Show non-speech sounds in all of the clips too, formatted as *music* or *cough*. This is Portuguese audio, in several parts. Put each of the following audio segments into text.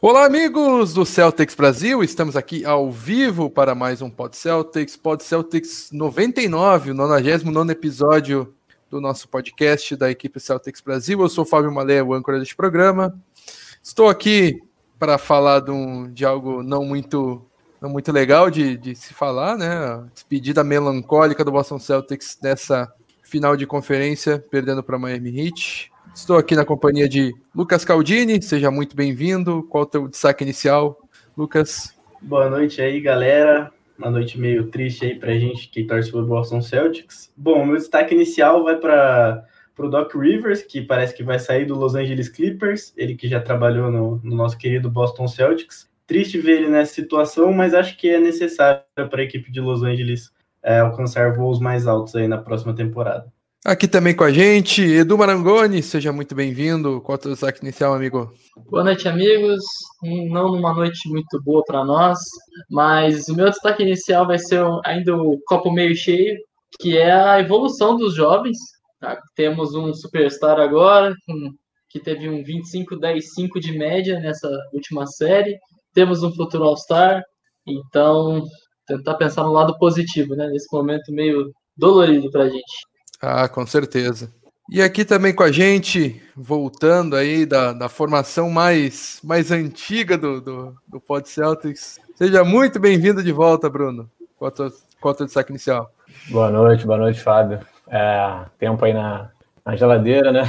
Olá, amigos do Celtics Brasil. Estamos aqui ao vivo para mais um Pod Celtics, Pod Celtics 99, o 99 episódio do nosso podcast da equipe Celtics Brasil. Eu sou o Fábio Malé, o âncora deste programa. Estou aqui para falar de, um, de, algo não muito, não muito legal de, de se falar, né? A despedida melancólica do Boston Celtics nessa final de conferência, perdendo para Miami Heat. Estou aqui na companhia de Lucas Caldini, seja muito bem-vindo. Qual o teu destaque inicial, Lucas? Boa noite aí, galera. Uma noite meio triste aí pra gente que torce pelo Boston Celtics. Bom, meu destaque inicial vai para o Doc Rivers, que parece que vai sair do Los Angeles Clippers, ele que já trabalhou no, no nosso querido Boston Celtics. Triste ver ele nessa situação, mas acho que é necessário para a equipe de Los Angeles é, alcançar voos mais altos aí na próxima temporada. Aqui também com a gente, Edu Marangoni, seja muito bem-vindo. Qual é o destaque inicial, amigo? Boa noite, amigos. Não numa noite muito boa para nós, mas o meu destaque inicial vai ser ainda o copo meio cheio, que é a evolução dos jovens. Tá? Temos um superstar agora, que teve um 25-10-5 de média nessa última série. Temos um futuro All-Star, então tentar pensar no lado positivo, né? Nesse momento meio dolorido para a gente. Ah, com certeza. E aqui também com a gente, voltando aí da, da formação mais, mais antiga do, do, do Pod Celtics. Seja muito bem-vindo de volta, Bruno. Qual o teu destaque inicial? Boa noite, boa noite, Fábio. É, tempo aí na, na geladeira, né?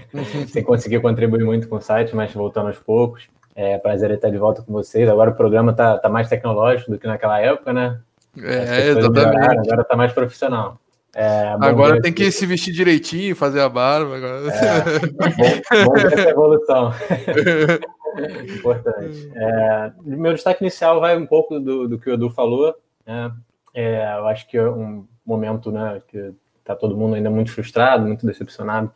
*laughs* Sem conseguir contribuir muito com o site, mas voltando aos poucos. É prazer estar de volta com vocês. Agora o programa tá, tá mais tecnológico do que naquela época, né? É, exatamente. agora tá mais profissional. É, agora tem que se vestir direitinho, fazer a barba. Agora. É, bom, bom essa evolução. *laughs* Importante. É, meu destaque inicial vai um pouco do, do que o Edu falou. Né? É, eu acho que é um momento né, que está todo mundo ainda muito frustrado, muito decepcionado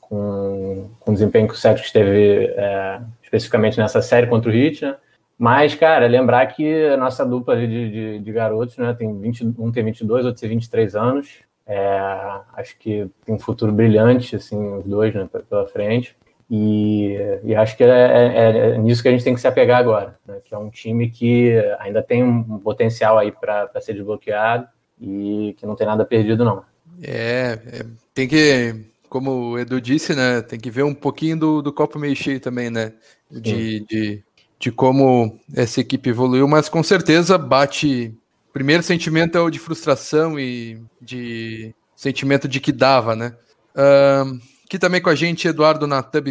com, com o desempenho que o Celtics teve é, especificamente nessa série contra o Heat. Né? Mas, cara, lembrar que a nossa dupla de, de, de garotos, né, tem 20, um tem 22, outro tem 23 anos. É, acho que tem um futuro brilhante, assim, os dois, né, pela frente. E, e acho que é, é, é, nisso que a gente tem que se apegar agora, né, que é um time que ainda tem um potencial aí para ser desbloqueado e que não tem nada perdido, não. É, é, tem que, como o Edu disse, né, tem que ver um pouquinho do, do copo meio cheio também, né, de, de de como essa equipe evoluiu, mas com certeza bate. Primeiro sentimento é o de frustração e de sentimento de que dava, né? Uh, aqui também com a gente Eduardo Natan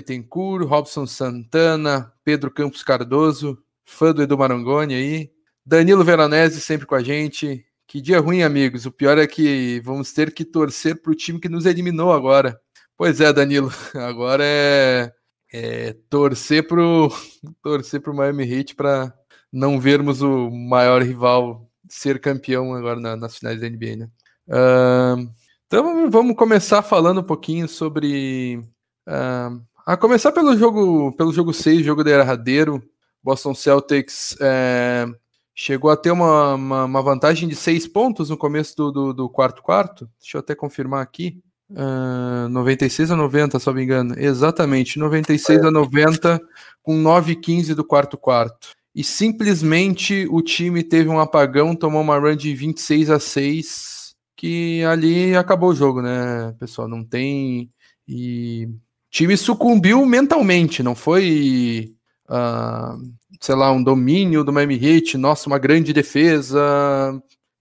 Robson Santana, Pedro Campos Cardoso, fã do Edu Marangoni aí, Danilo Veronese sempre com a gente. Que dia ruim, amigos. O pior é que vamos ter que torcer para o time que nos eliminou agora. Pois é, Danilo. *laughs* Agora é é, torcer pro *laughs* torcer pro Miami Heat para não vermos o maior rival ser campeão agora na, nas finais da NBA, né? Uh, então vamos começar falando um pouquinho sobre uh, a começar pelo jogo pelo jogo 6, jogo derradeiro. Boston Celtics é, chegou a ter uma, uma, uma, vantagem de seis pontos no começo do, do, do quarto quarto. Deixa eu até confirmar aqui. Uh, 96 a 90, se não me engano. Exatamente, 96 é. a 90, com 9 e 15 do quarto quarto. E simplesmente o time teve um apagão, tomou uma run de 26 a 6, que ali acabou o jogo, né, pessoal? Não tem. E o time sucumbiu mentalmente, não foi. Uh, sei lá, um domínio do Miami Heat, nossa, uma grande defesa.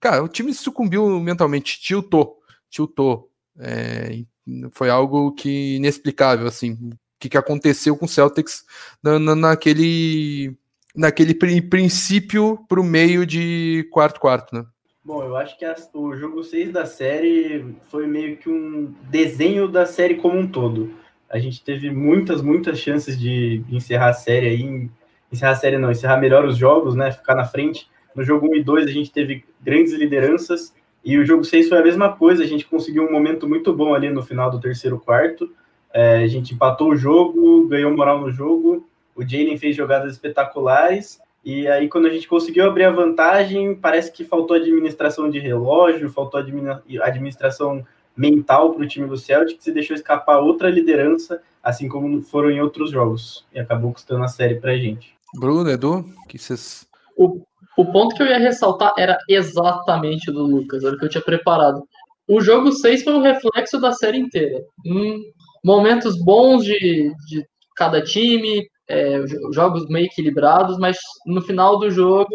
Cara, o time sucumbiu mentalmente, tiltou, tiltou. É, foi algo que inexplicável, assim, o que, que aconteceu com o Celtics na, na, naquele, naquele princípio para o meio de quarto-quarto, né? Bom, eu acho que o jogo 6 da série foi meio que um desenho da série como um todo. A gente teve muitas, muitas chances de encerrar a série aí, encerrar a série não, encerrar melhor os jogos, né, ficar na frente. No jogo 1 e 2 a gente teve grandes lideranças, e o jogo 6 foi a mesma coisa, a gente conseguiu um momento muito bom ali no final do terceiro quarto. É, a gente empatou o jogo, ganhou moral no jogo, o Jalen fez jogadas espetaculares, e aí quando a gente conseguiu abrir a vantagem, parece que faltou administração de relógio, faltou administração mental para o time do Celtics e deixou escapar outra liderança, assim como foram em outros jogos, e acabou custando a série para a gente. Bruno, Edu, que vocês. O, o ponto que eu ia ressaltar era exatamente do Lucas, era o que eu tinha preparado. O jogo 6 foi um reflexo da série inteira. Hum, momentos bons de, de cada time, é, jogos meio equilibrados, mas no final do jogo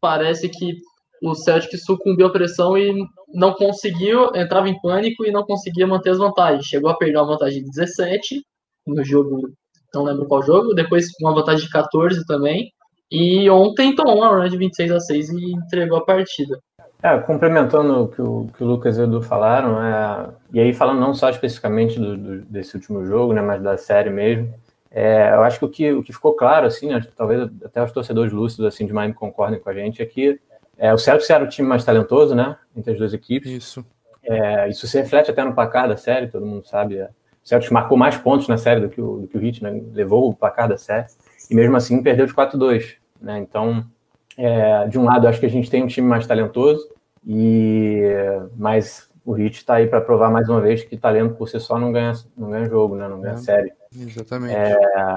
parece que o Celtic sucumbiu à pressão e não conseguiu, entrava em pânico e não conseguia manter as vantagens. Chegou a perder uma vantagem de 17 no jogo, não lembro qual jogo, depois uma vantagem de 14 também. E ontem tomou uma run de 26 a 6 e entregou a partida. É, complementando o que o, que o Lucas e o Edu falaram, é, e aí falando não só especificamente do, do, desse último jogo, né, mas da série mesmo, é, eu acho que o, que o que ficou claro, assim, né, talvez até os torcedores lúcidos assim, de Miami concordem com a gente, é que é, o Celtics era o time mais talentoso, né, entre as duas equipes. Isso. É, isso se reflete até no placar da série, todo mundo sabe. É, o Celtics marcou mais pontos na série do que o, do que o Heat, né, levou o placar da série, e mesmo assim perdeu de 4-2, né, então é, de um lado, acho que a gente tem um time mais talentoso, e mas o Heat está aí para provar mais uma vez que talento por si só não ganha, não ganha jogo, né? não ganha é, série. Exatamente. É,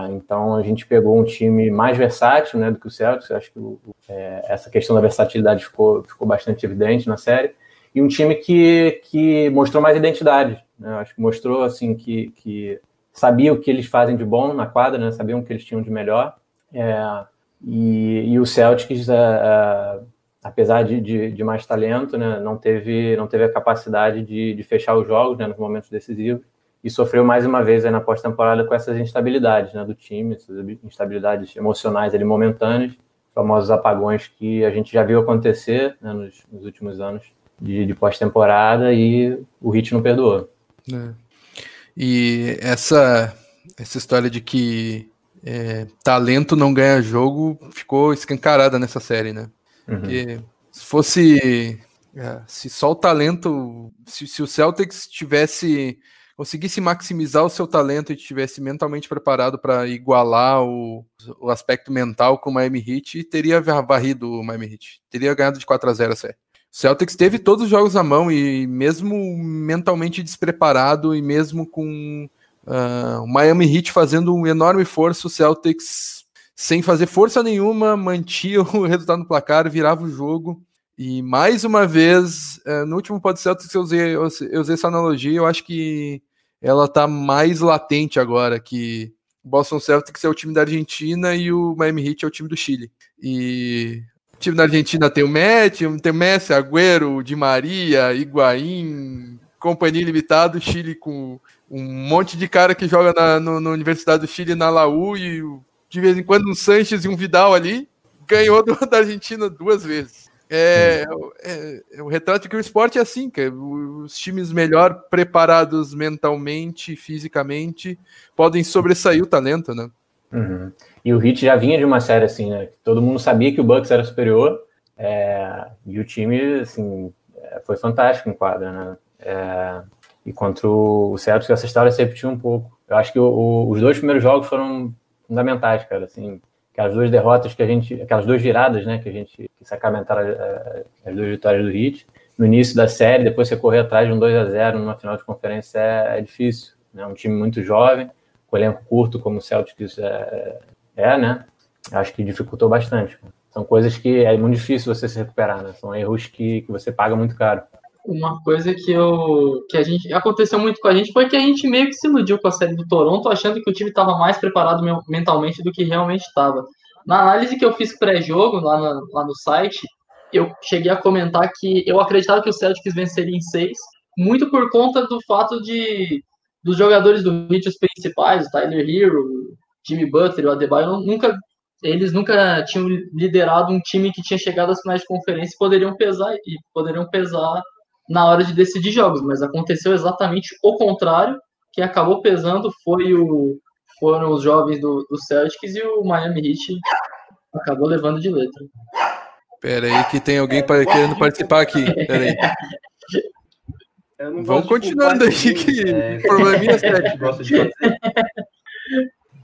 então a gente pegou um time mais versátil né, do que o Celtics. Acho que o, é, essa questão da versatilidade ficou, ficou bastante evidente na série. E um time que, que mostrou mais identidade. Né? Acho que mostrou assim que, que sabia o que eles fazem de bom na quadra, né? sabiam o que eles tinham de melhor. É, e, e o Celtics, é, é, apesar de, de, de, mais talento, né, não, teve, não teve a capacidade de, de fechar os jogos né, nos momentos decisivos e sofreu mais uma vez na pós-temporada com essas instabilidades né, do time, essas instabilidades emocionais ali, momentâneas, famosos apagões que a gente já viu acontecer né, nos, nos, últimos anos de, de pós-temporada e o Hit não perdoou. É. E essa, essa história de que é, talento não ganha jogo ficou escancarada nessa série, né? Uhum. Porque se fosse. É, se só o talento. Se, se, o Celtics tivesse. conseguisse maximizar o seu talento e estivesse mentalmente preparado para igualar o, o aspecto mental com o Miami Heat, teria varrido o Miami Heat. Teria ganhado de 4 a 0 a série. Celtics teve todos os jogos à mão e mesmo mentalmente despreparado e mesmo com Uh, o Miami Heat fazendo um enorme esforço, o Celtics sem fazer força nenhuma, mantinha *laughs* o resultado no placar, virava o jogo. E mais uma vez, uh, no último pod Celtics eu usei, eu usei essa analogia, eu acho que ela tá mais latente agora, que Boston Celtics é o time da Argentina e o Miami Heat é o time do Chile. E time da Argentina tem o Messi, tem o Messi, Agüero, Di Maria, Higuaín, companhia limitada, Chile com um monte de cara que joga na, no, Universidade do Chile, na Laú, e de vez em quando um Sanches e um Vidal ali, ganhou do, *laughs* da Argentina duas vezes. É, é, é, o retrato que o esporte é assim, que os times melhor preparados mentalmente, fisicamente, podem sobressair o talento, né? Uhum. E o Hit já vinha de uma série assim, né? Todo mundo sabia que o Bucks era superior, é, e o time, assim, é, foi fantástico em quadra, né? É, e contra o Celtics, essa história se repetiu um pouco. Eu acho que o, o, os dois primeiros jogos foram fundamentais, cara. Assim, aquelas duas derrotas que a gente, aquelas duas viradas, né, que a gente que sacramentaram é, as duas vitórias do Heat no início da série, depois você correr atrás de um 2 a 0 numa final de conferência é, é difícil. Né? Um time muito jovem, com elenco curto, como o Celtics é, é, né? Acho que dificultou bastante. São coisas que é muito difícil você se recuperar, né? São erros que, que você paga muito caro uma coisa que eu que a gente aconteceu muito com a gente foi que a gente meio que se iludiu com a série do Toronto, achando que o time estava mais preparado mentalmente do que realmente estava. Na análise que eu fiz pré-jogo lá, lá no site, eu cheguei a comentar que eu acreditava que o Celtics venceria em seis, muito por conta do fato de dos jogadores do Heat, os principais, o Tyler Hero, o Jimmy Butler, o Adebayo, nunca eles nunca tinham liderado um time que tinha chegado às finais de conferência e poderiam pesar e poderiam pesar na hora de decidir jogos, mas aconteceu exatamente o contrário, que acabou pesando foi o, foram os jovens do, do Celtics e o Miami Heat acabou levando de letra. Pera aí que tem alguém querendo participar aqui, pera aí. *laughs* Vamos continuando aí que é, probleminha *laughs* sério.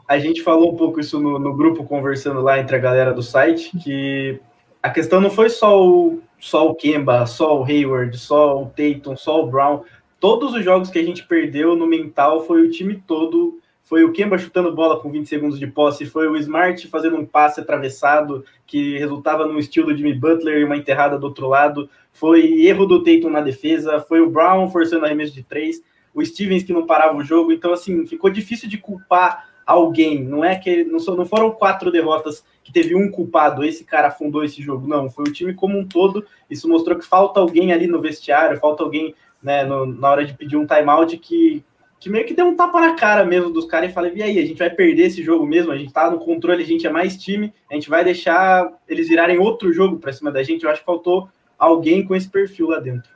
A gente falou um pouco isso no, no grupo conversando lá entre a galera do site, que a questão não foi só o só o Kemba, só o Hayward, só o Tatum, só o Brown. Todos os jogos que a gente perdeu no mental foi o time todo. Foi o Kemba chutando bola com 20 segundos de posse, foi o Smart fazendo um passe atravessado que resultava num estilo de Jimmy Butler e uma enterrada do outro lado, foi erro do Tatum na defesa, foi o Brown forçando arremesso de três, o Stevens que não parava o jogo, então assim, ficou difícil de culpar alguém, não é que não, foram quatro derrotas que teve um culpado, esse cara afundou esse jogo, não, foi o time como um todo, isso mostrou que falta alguém ali no vestiário, falta alguém né, no, na hora de pedir um timeout que que meio que deu um tapa na cara mesmo dos caras e falei, e aí, a gente vai perder esse jogo mesmo, a gente tá no controle, a gente é mais time, a gente vai deixar eles virarem outro jogo para cima da gente, eu acho que faltou alguém com esse perfil lá dentro.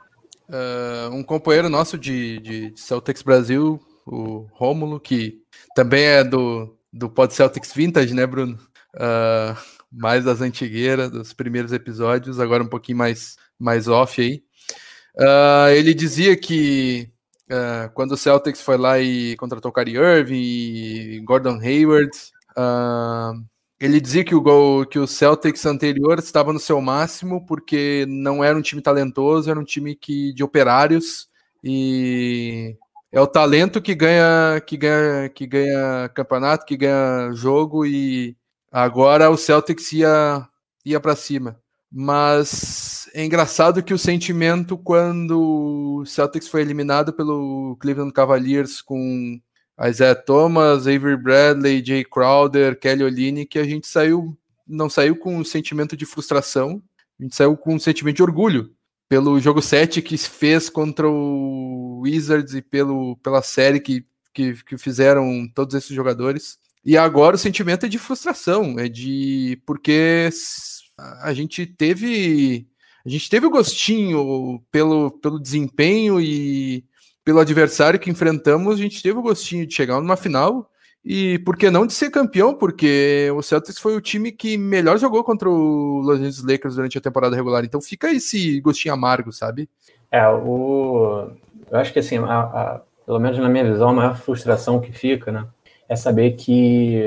Uh, um companheiro nosso de, de Celtics Brasil, o Rômulo, que também é do, do Pod Celtics Vintage, né, Bruno? Uh, mais das antigueiras, dos primeiros episódios, agora um pouquinho mais, mais off aí. Uh, ele dizia que Uh, quando o Celtics foi lá e contratou Kyrie Irving e Gordon Hayward, uh, ele dizia que o, que o Celtics anterior estava no seu máximo porque não era um time talentoso, era um time que, de operários e é o talento que ganha, que ganha, que ganha campeonato, que ganha jogo e agora o Celtics ia, ia para cima. Mas é engraçado que o sentimento quando o Celtics foi eliminado pelo Cleveland Cavaliers com Isaiah Thomas, Avery Bradley, Jay Crowder, Kelly Olynyk, que a gente saiu não saiu com um sentimento de frustração, a gente saiu com um sentimento de orgulho pelo jogo 7 que fez contra o Wizards e pelo, pela série que, que, que fizeram todos esses jogadores. E agora o sentimento é de frustração, é de porque a gente teve a gente teve o gostinho pelo, pelo desempenho e pelo adversário que enfrentamos, a gente teve o gostinho de chegar numa final e por que não de ser campeão? Porque o Celtics foi o time que melhor jogou contra o Los Angeles Lakers durante a temporada regular. Então fica esse gostinho amargo, sabe? É, o... eu acho que assim, a, a, pelo menos na minha visão, a maior frustração que fica, né, é saber que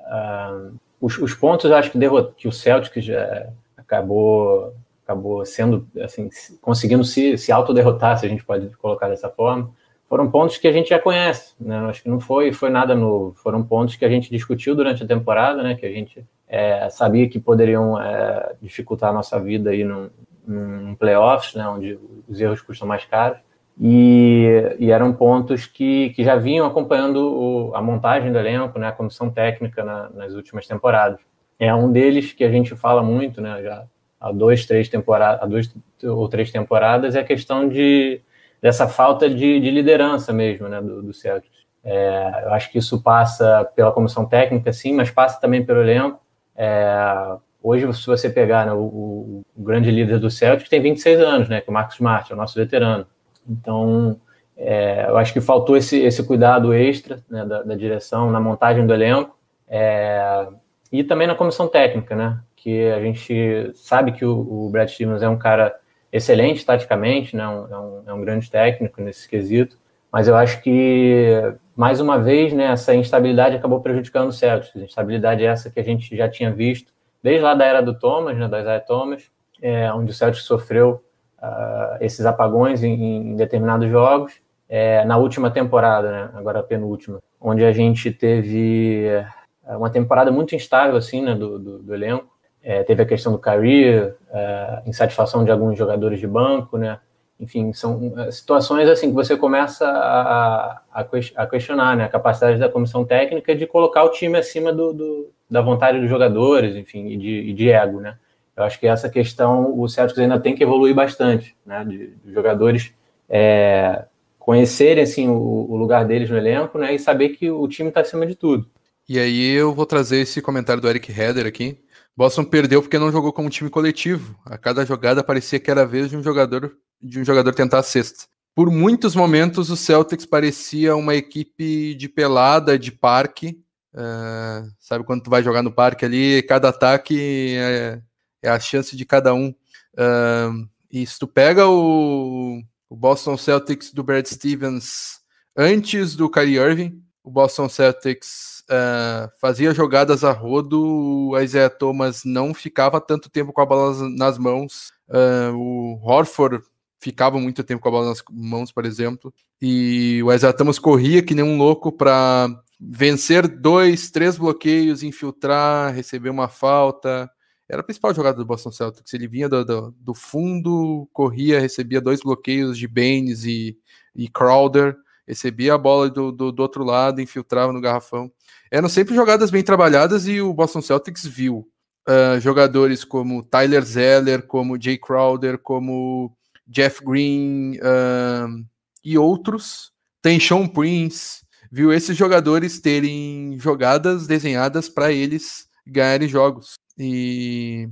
uh, os, os pontos, acho que, derrot... que o Celtics já acabou, acabou sendo, assim, conseguindo se, se autoderrotar, se a gente pode colocar dessa forma, foram pontos que a gente já conhece, né? Acho que não foi, foi nada novo. Foram pontos que a gente discutiu durante a temporada, né? Que a gente é, sabia que poderiam é, dificultar a nossa vida aí num, num playoffs, né? Onde os erros custam mais caros. E, e, eram pontos que, que já vinham acompanhando o, a montagem do elenco, né, a comissão técnica na, nas últimas temporadas. É um deles que a gente fala muito, né, já há dois, três temporadas, duas ou três temporadas, é a questão de, dessa falta de, de liderança mesmo, né, do, do Celtics. É, eu acho que isso passa pela comissão técnica, sim, mas passa também pelo elenco. É, hoje, se você pegar né, o, o, grande líder do Celtics, tem 26 anos, né, que é o Marcos Smart, é o nosso veterano. Então, é, eu acho que faltou esse, esse cuidado extra né, da, da, direção na montagem do elenco é, e também na comissão técnica, né? Que a gente sabe que o, o Brad Stevens é um cara excelente taticamente, né? Um, é, um, é um grande técnico nesse quesito, mas eu acho que mais uma vez, né? Essa instabilidade acabou prejudicando o Celtics. A instabilidade é essa que a gente já tinha visto desde lá da era do Thomas, né? Da Isaiah Thomas, é, onde o Celtics sofreu uh, esses apagões em, em determinados jogos. É, na última temporada, né, agora a penúltima, onde a gente teve é, uma temporada muito instável assim, né, do, do, do elenco. É, teve a questão do career, é, insatisfação de alguns jogadores de banco, né? Enfim, são é, situações assim que você começa a, a, questionar né, a capacidade da comissão técnica de colocar o time acima do, do da vontade dos jogadores, enfim, e de, e de ego, né? Eu acho que essa questão o Celtics ainda tem que evoluir bastante, né? De, de jogadores é, conhecerem assim o, o, lugar deles no elenco, né? E saber que o time está acima de tudo. E aí eu vou trazer esse comentário do Eric Heder aqui. Boston perdeu porque não jogou como time coletivo. A cada jogada parecia que era a vez de um jogador de um jogador tentar a sexta. Por muitos momentos o Celtics parecia uma equipe de pelada, de parque. Uh, sabe quando tu vai jogar no parque ali, cada ataque é, é a chance de cada um. Uh, e se tu pega o, o, Boston Celtics do Brad Stevens antes do Kyrie Irving, o Boston Celtics uh, fazia jogadas a rodo, o Isaiah Thomas não ficava tanto tempo com a bola nas mãos, uh, o Horford ficava muito tempo com a bola nas mãos, por exemplo, e o Isaiah Thomas corria que nem um louco para vencer dois, três bloqueios, infiltrar, receber uma falta. Era a principal jogada do Boston Celtics. Ele vinha do, do, do fundo, corria, recebia dois bloqueios de Baines e, e Crowder, recebia a bola do, do, do outro lado, infiltrava no garrafão. Eram sempre jogadas bem trabalhadas e o Boston Celtics viu uh, jogadores como Tyler Zeller, como Jay Crowder, como Jeff Green uh, e outros. Tem Sean Prince, viu esses jogadores terem jogadas desenhadas para eles ganharem jogos. E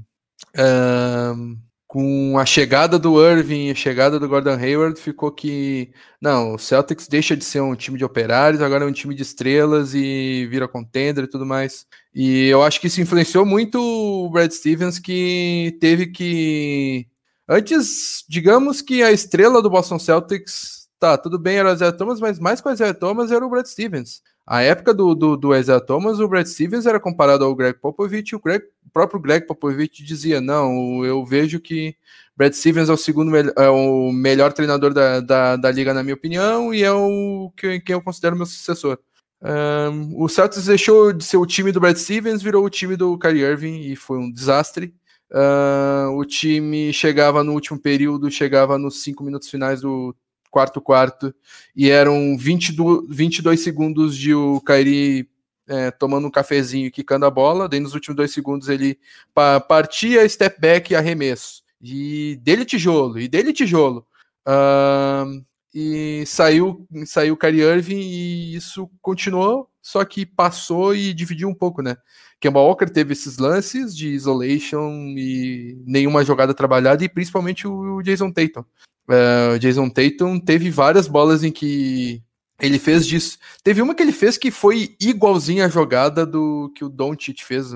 uh, com a chegada do Irving e a chegada do Gordon Hayward, ficou que não, o Celtics deixa de ser um time de operários, agora é um time de estrelas e vira contender e tudo mais. E eu acho que isso influenciou muito o Brad Stevens, que teve que. Antes, digamos que a estrela do Boston Celtics, tá, tudo bem, era o Isaiah Thomas, mas mais que o Isaiah Thomas era o Brad Stevens. A época do, do, do Isaiah Thomas, o Brad Stevens era comparado ao Greg Popovich, e o, Greg, o próprio Greg Popovich dizia: Não, eu vejo que Brad Stevens é o segundo é o melhor treinador da, da, da liga, na minha opinião, e é o que, eu considero meu sucessor. Um, o Celtics deixou de ser o time do Brad Stevens, virou o time do Kyrie Irving e foi um desastre. Uh, o time chegava no último período, chegava nos cinco minutos finais do quarto quarto, e eram 22, 22 segundos de o Kairi é, tomando um cafezinho e quicando a bola, daí nos últimos dois segundos ele pa partia, step back e arremesso. E dele tijolo, e dele tijolo. Uh, e saiu saiu o Kyrie Irving e isso continuou, só que passou e dividiu um pouco, né? Kemba Walker teve esses lances de isolation e nenhuma jogada trabalhada e principalmente o Jason Tatum. Uh, Jason Tatum teve várias bolas em que ele fez disso. Teve uma que ele fez que foi igualzinha a jogada do que o Doncic fez,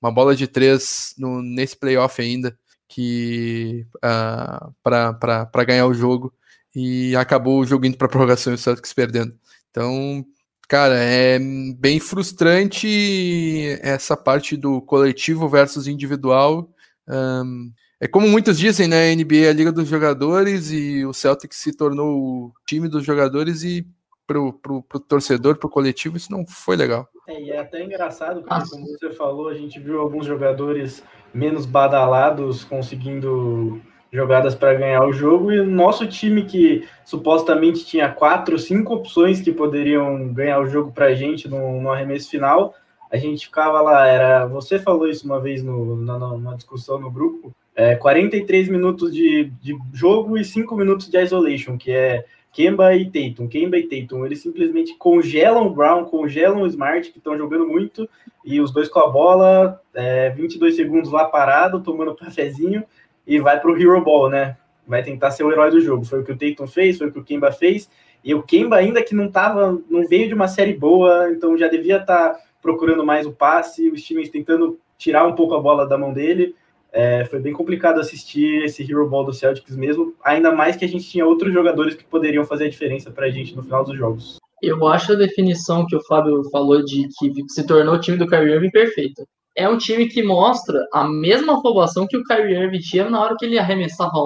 uma bola de três no, nesse playoff ainda, que uh, para ganhar o jogo e acabou o jogo indo para prorrogação e o Celtics perdendo. Então, cara, é bem frustrante essa parte do coletivo versus individual. Um, é como muitos dizem, né? A NBA é a liga dos jogadores e o Celtic se tornou o time dos jogadores e pro, pro, pro torcedor, pro coletivo, isso não foi legal. É, e é até engraçado, porque, como você falou, a gente viu alguns jogadores menos badalados conseguindo jogadas para ganhar o jogo, e o nosso time que supostamente tinha quatro, cinco opções que poderiam ganhar o jogo para a gente no, no, arremesso final, a gente ficava lá, era, você falou isso uma vez no, na, numa discussão no grupo, é, 43 minutos de, de jogo e 5 minutos de isolation, que é Kemba e Tatum. Kemba e Tatum, eles simplesmente congelam o Brown, congelam o Smart, que estão jogando muito, e os dois com a bola, é, 22 segundos lá parado, tomando *laughs* cafezinho, e vai para o Hero Ball, né? Vai tentar ser o herói do jogo. Foi o que o Tatum fez, foi o que o Kemba fez, e o Kemba ainda que não tava, não veio de uma série boa, então já devia estar tá procurando mais o passe, os times tentando tirar um pouco a bola da mão dele, é, foi bem complicado assistir esse Hero Ball do Celtics mesmo, ainda mais que a gente tinha outros jogadores que poderiam fazer a diferença para a gente no final dos jogos. Eu acho a definição que o Fábio falou de que se tornou o time do Kyrie Irving perfeita. É um time que mostra a mesma afobação que o Kyrie Irving tinha na hora que ele arremessava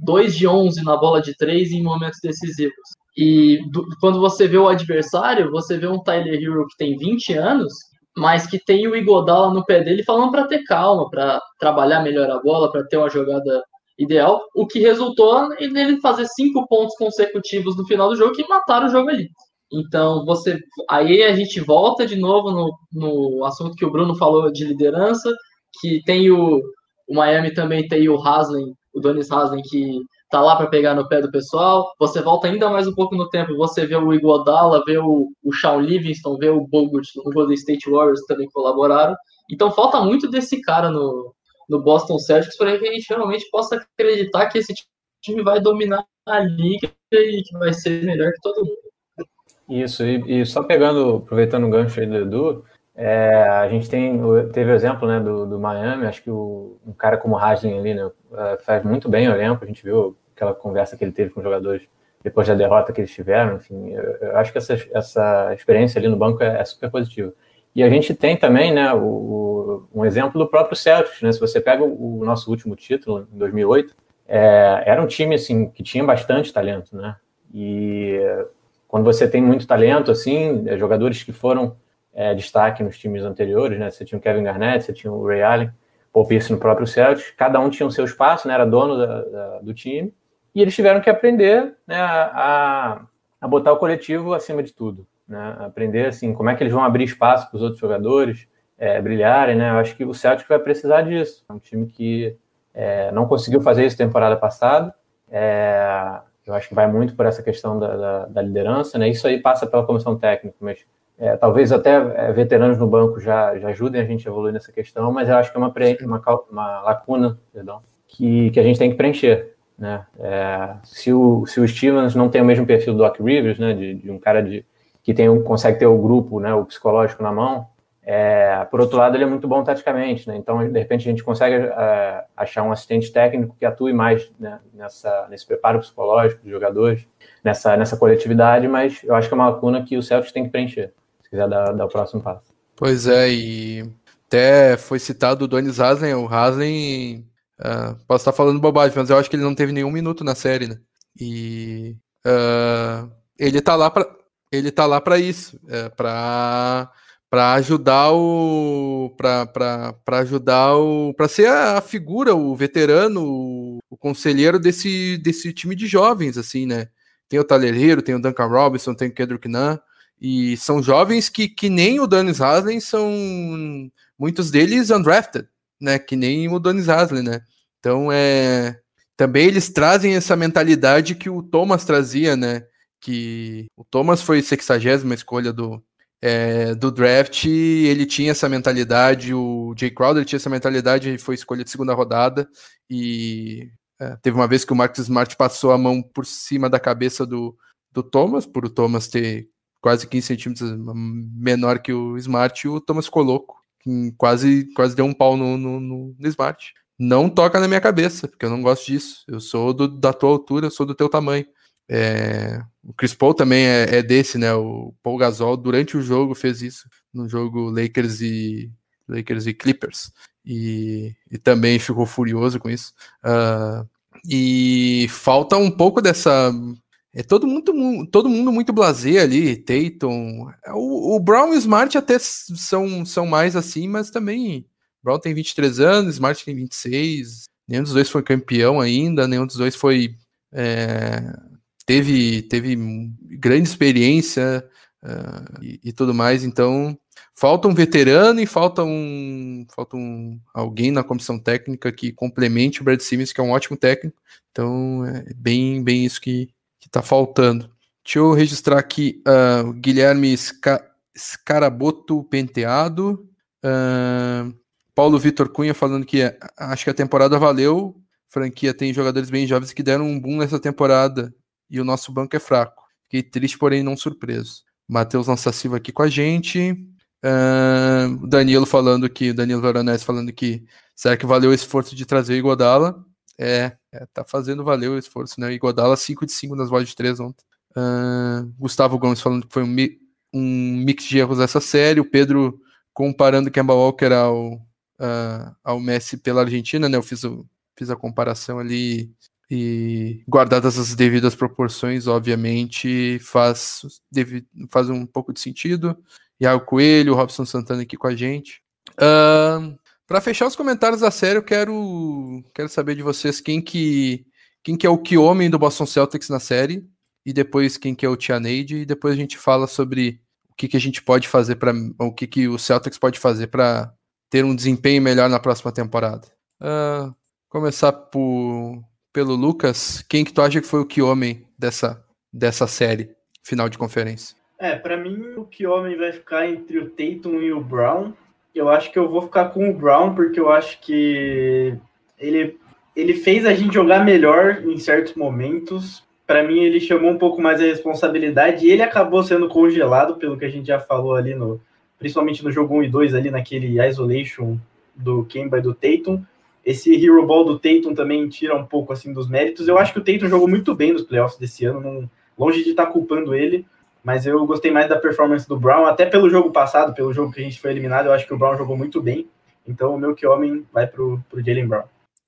2 é, de 11 na bola de 3 em momentos decisivos. E do, quando você vê o adversário, você vê um Tyler Hero que tem 20 anos mas que tem o Igodala no pé dele falando para ter calma, para trabalhar melhor a bola, para ter uma jogada ideal, o que resultou nele fazer cinco pontos consecutivos no final do jogo que mataram o jogo ali. Então, você aí a gente volta de novo no, no assunto que o Bruno falou de liderança, que tem o, o Miami também tem o Haslem, o Donis Haslem, que tá lá para pegar no pé do pessoal. Você volta ainda mais um pouco no tempo, você vê o Iguodala, vê o, o Shawn Livingston, vê o Bogut no Golden State Warriors também colaboraram. Então falta muito desse cara no, no Boston Celtics para que a gente realmente possa acreditar que esse time vai dominar a liga e que vai ser melhor que todo mundo. Isso, e, e só pegando, aproveitando o gancho aí do Edu, é, a gente tem, teve o exemplo né, do, do Miami, acho que o, um cara como o Haslin ali né, é, faz muito bem o elenco, a gente viu aquela conversa que ele teve com os jogadores depois da derrota que eles tiveram. Enfim, eu, eu acho que essa, essa experiência ali no banco é, é super positiva. E a gente tem também né, o, um exemplo do próprio Celtics. Né? Se você pega o, o nosso último título, em 2008, é, era um time assim, que tinha bastante talento. Né? E quando você tem muito talento, assim, é, jogadores que foram é, destaque nos times anteriores, né? Você tinha o Kevin Garnett, você tinha o Ray Allen, Paul Pierce no próprio Celtics, cada um tinha o seu espaço, né? Era dono da, da, do time, e eles tiveram que aprender né, a, a botar o coletivo acima de tudo, né? Aprender, assim, como é que eles vão abrir espaço para os outros jogadores é, brilharem, né? Eu acho que o Celtics vai precisar disso. É um time que é, não conseguiu fazer isso temporada passada, é, eu acho que vai muito por essa questão da, da, da liderança, né? Isso aí passa pela comissão técnica, mas é, talvez até é, veteranos no banco já, já ajudem a gente a evoluir nessa questão, mas eu acho que é uma, uma, uma lacuna perdão, que, que a gente tem que preencher. Né? É, se, o, se o Stevens não tem o mesmo perfil do Doc Rivers, né, de, de um cara de, que tem, consegue ter o grupo, né, o psicológico na mão, é, por outro lado, ele é muito bom taticamente, né? Então, de repente, a gente consegue é, achar um assistente técnico que atue mais né, nessa, nesse preparo psicológico dos jogadores, nessa, nessa coletividade, mas eu acho que é uma lacuna que o Celtics tem que preencher, se quiser dar, dar o próximo passo. Pois é, e até foi citado o Donis Haslem, o Haslem, uh, posso estar falando bobagem, mas eu acho que ele não teve nenhum minuto na série, né? E uh, ele tá lá para ele tá lá para isso, é, para para ajudar o para ajudar o para ser a, figura, o veterano, o, o, conselheiro desse desse time de jovens assim, né? Tem o Talerreiro, tem o Duncan Robinson, tem o Kendrick Nunn, e são jovens que, que nem o Dennis Haslem são muitos deles undrafted, né? Que nem o Dennis Haslem, né? Então é também eles trazem essa mentalidade que o Thomas trazia, né? Que o Thomas foi 60 escolha do, é, do draft, ele tinha essa mentalidade, o Jay Crowder tinha essa mentalidade, foi escolha de segunda rodada, e é, teve uma vez que o Marcus Smart passou a mão por cima da cabeça do, do Thomas, por o Thomas ter quase 15 centímetros menor que o Smart, e o Thomas ficou louco, quase, quase deu um pau no, no, no, no Smart. Não toca na minha cabeça, porque eu não gosto disso. Eu sou do, da tua altura, eu sou do teu tamanho. É, o Chris Paul também é, é, desse, né? O Paul Gasol durante o jogo fez isso no jogo Lakers e Lakers e Clippers e, e também ficou furioso com isso. Uh, e falta um pouco dessa é todo mundo, todo mundo muito blasé ali, Tatum. O, o, Brown e o Smart até são, são mais assim, mas também Brown tem 23 anos, Smart tem 26. Nenhum dos dois foi campeão ainda, nenhum dos dois foi é, teve, teve grande experiência uh, e, e, tudo mais, então falta um veterano e falta um, falta um alguém na comissão técnica que complemente o Brad Simmons, que é um ótimo técnico, então é bem, bem isso que, que tá faltando. Deixa eu registrar aqui uh, Guilherme Sca Scaraboto Penteado, uh, Paulo Vitor Cunha falando que acho que a temporada valeu, franquia tem jogadores bem jovens que deram um boom nessa temporada e o nosso banco é fraco. Fiquei triste, porém não surpreso. Matheus Lança Silva aqui com a gente. Uh, Danilo falando que, Danilo Veronese falando que será que valeu o esforço de trazer o Igodala? É, é, tá fazendo valer o esforço, né? Igodala 5 de 5 nas vozes de 3 ontem. Uh, Gustavo Gomes falando que foi um, mi um mix de erros essa série. O Pedro comparando Kemba Walker ao, uh, ao Messi pela Argentina, né? Eu fiz, o, fiz a comparação ali e guardadas as devidas proporções, obviamente, faz, deve, faz um pouco de sentido. E o Coelho, Robson Santana aqui com a gente. Uh, para fechar os comentários da série, eu quero, quero saber de vocês quem que, quem que é o que homem do Boston Celtics na série, e depois quem que é o Tianeide, e depois a gente fala sobre o que, que a gente pode fazer para o que, que o Celtics pode fazer para ter um desempenho melhor na próxima temporada. Uh, começar por pelo Lucas, quem que tu acha que foi o que homem dessa, dessa série, final de conferência? É, para mim o que homem vai ficar entre o Tatum e o Brown. Eu acho que eu vou ficar com o Brown porque eu acho que ele ele fez a gente jogar melhor em certos momentos. Para mim ele chamou um pouco mais a responsabilidade e ele acabou sendo congelado pelo que a gente já falou ali no principalmente no jogo 1 e 2 ali naquele isolation do Kemba e do Tatum esse Hero Ball do Tatum também tira um pouco assim dos méritos. Eu acho que o Tatum jogou muito bem nos playoffs desse ano, não, longe de estar tá culpando ele, mas eu gostei mais da performance do Brown, até pelo jogo passado, pelo jogo que a gente foi eliminado, eu acho que o Brown jogou muito bem. Então o meu que homem vai pro, pro Jalen Brown.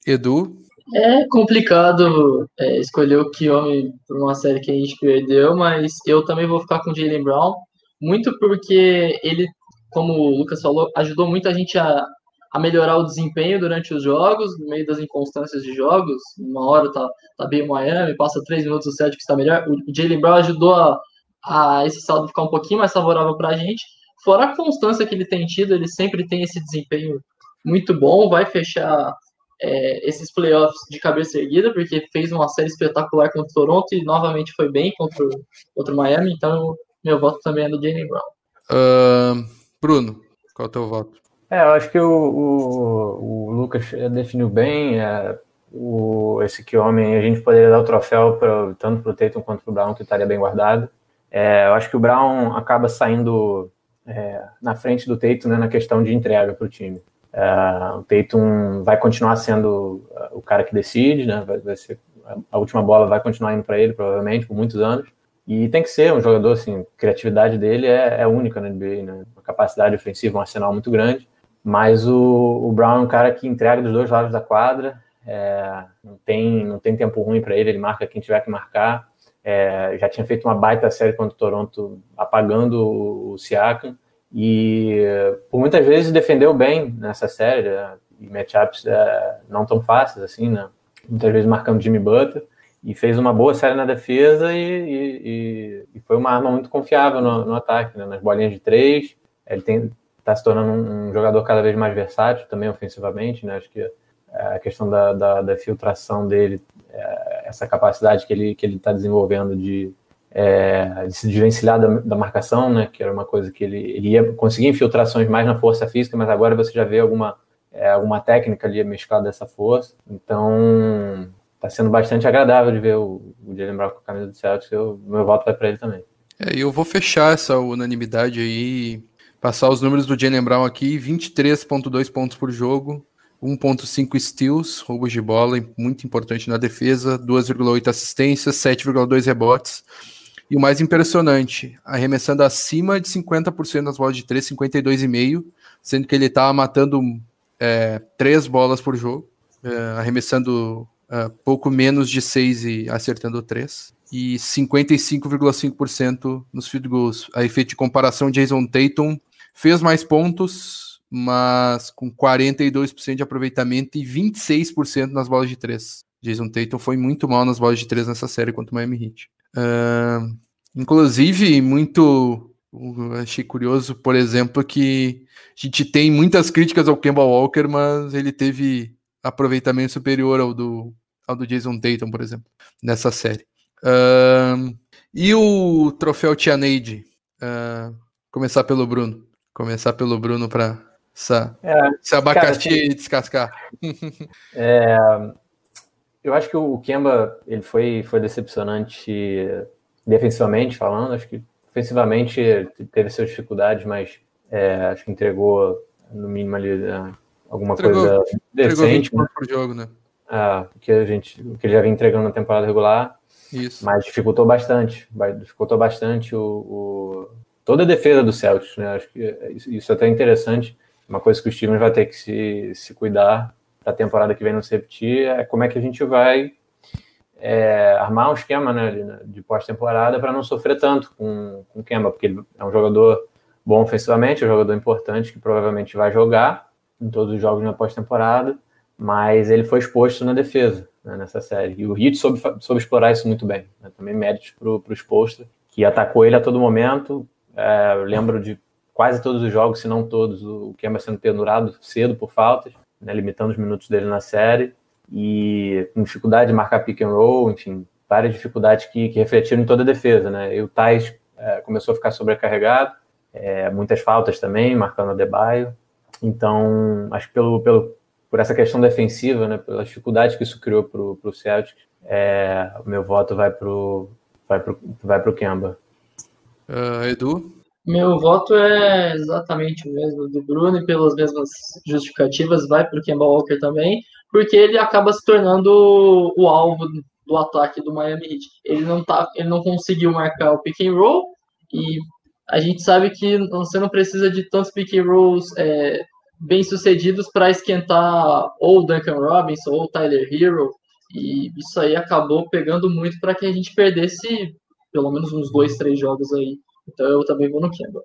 Edu? É complicado é, escolher o que homem por uma série que a gente perdeu, mas eu também vou ficar com o Jalen Brown, muito porque ele, como o Lucas falou, ajudou muito a gente a, a melhorar o desempenho durante os jogos, no meio das inconstâncias de jogos. Uma hora tá, tá bem o Miami, passa três minutos o Celtics está melhor. O Jalen Brown ajudou a, a esse saldo ficar um pouquinho mais favorável para a gente. Fora a constância que ele tem tido, ele sempre tem esse desempenho muito bom, vai fechar é, esses playoffs de cabeça erguida, porque fez uma série espetacular contra o Toronto e novamente foi bem contra, contra o Miami, então meu voto também é do Jalen Brown. Uh, Bruno, qual é o teu voto? É, eu acho que o, o, o Lucas definiu bem. É, o, esse que homem, a gente poderia dar o troféu pra, tanto para o Tatum quanto para o Brown, que estaria bem guardado. É, eu acho que o Brown acaba saindo é, na frente do Tatum né, na questão de entrega para o time. Uh, o Tatum vai continuar sendo uh, o cara que decide, né? Vai, vai, ser a última bola vai continuar indo para ele provavelmente por muitos anos. E tem que ser um jogador assim, a criatividade dele é, é única na NBA, né? Uma capacidade ofensiva, um arsenal muito grande. Mas o, o Brown é um cara que entrega dos dois lados da quadra. É, não tem não tem tempo ruim para ele, ele marca quem tiver que marcar. É, já tinha feito uma baita série contra o Toronto, apagando o, Siakam e por muitas vezes defendeu bem nessa série, né? e matchups é, não tão fáceis assim, né? Muitas vezes marcando Jimmy Butler, e fez uma boa série na defesa e, e, e foi uma arma muito confiável no, no ataque, né? nas bolinhas de três. Ele está se tornando um, jogador cada vez mais versátil também ofensivamente, né? Acho que a questão da, da, da filtração dele, é, essa capacidade que ele que ele está desenvolvendo de é, de se desvencilhar da, da, marcação, né, que era uma coisa que ele, ele ia conseguir infiltrações mais na força física, mas agora você já vê alguma, é, alguma técnica ali mesclada dessa força. Então, está sendo bastante agradável de ver o, o Jalen Brown com a camisa do Celtics. Eu, meu voto vai para ele também. É, eu vou fechar essa unanimidade aí, passar os números do Jalen Brown aqui: 23,2 pontos por jogo, 1.5 steals, roubos de bola, muito importante na defesa, 2,8 assistências, 7,2 rebotes. E o mais impressionante, arremessando acima de 50% das bolas de 3, 52,5%, sendo que ele estava matando é, 3 bolas por jogo, é, arremessando é, pouco menos de 6 e acertando 3. E 55,5% nos field goals. A efeito de comparação, Jason Tatum fez mais pontos, mas com 42% de aproveitamento e 26% nas bolas de 3. Jason Tatum foi muito mal nas bolas de 3 nessa série contra o Miami Heat. Uh, inclusive, muito. Achei curioso, por exemplo, que a gente tem muitas críticas ao Kemba Walker, mas ele teve aproveitamento superior ao do, ao do Jason Tatum, por exemplo, nessa série. Uh, e o troféu Tia? Uh, começar pelo Bruno. Começar pelo Bruno para essa, é, esse abacaxi cara, assim, descascar. *laughs* É, eu acho que o Kemba ele foi, foi decepcionante defensivamente falando. Acho que ofensivamente teve suas dificuldades, mas é, acho que entregou no mínimo ali né, alguma entregou, coisa decente. Entregou por jogo, né? Ah, que a gente, que ele já vinha entregando na temporada regular. Isso. Mas dificultou bastante, dificultou bastante o, o toda a defesa do Celtics, né? Acho que isso é até interessante. Uma coisa que o Stevens vai ter que se, se cuidar para a temporada que vem no CFT é como é que a gente vai é, armar um esquema né, né de pós-temporada para não sofrer tanto com, com o Kemba, porque ele é um jogador bom ofensivamente, é um jogador importante que provavelmente vai jogar em todos os jogos na pós-temporada, mas ele foi exposto na defesa né, nessa série. E o Heat soube, soube explorar isso muito bem. Né, também méritos para o exposto, que atacou ele a todo momento. É, eu lembro de quase todos os jogos, se não todos, o Kemba sendo pendurado cedo por faltas né, limitando os minutos dele na série, e com dificuldade de marcar pick and roll, enfim, várias dificuldades que, que refletiram em toda a defesa. Né? E o Thais é, começou a ficar sobrecarregado, é, muitas faltas também, marcando a Debaio. Então, acho que pelo, pelo, por essa questão defensiva, né, pela dificuldade que isso criou para o Celtics, é, o meu voto vai para o vai pro, vai pro Kemba. Uh, Edu? Meu voto é exatamente o mesmo do Bruno e pelas mesmas justificativas vai para o Kemba Walker também, porque ele acaba se tornando o alvo do ataque do Miami Heat. Ele não tá, ele não conseguiu marcar o pick and roll e a gente sabe que você não precisa de tantos pick and rolls é, bem-sucedidos para esquentar ou o Duncan Robinson ou o Tyler Hero. E isso aí acabou pegando muito para que a gente perdesse pelo menos uns dois, três jogos aí. Então eu também vou no Kemba.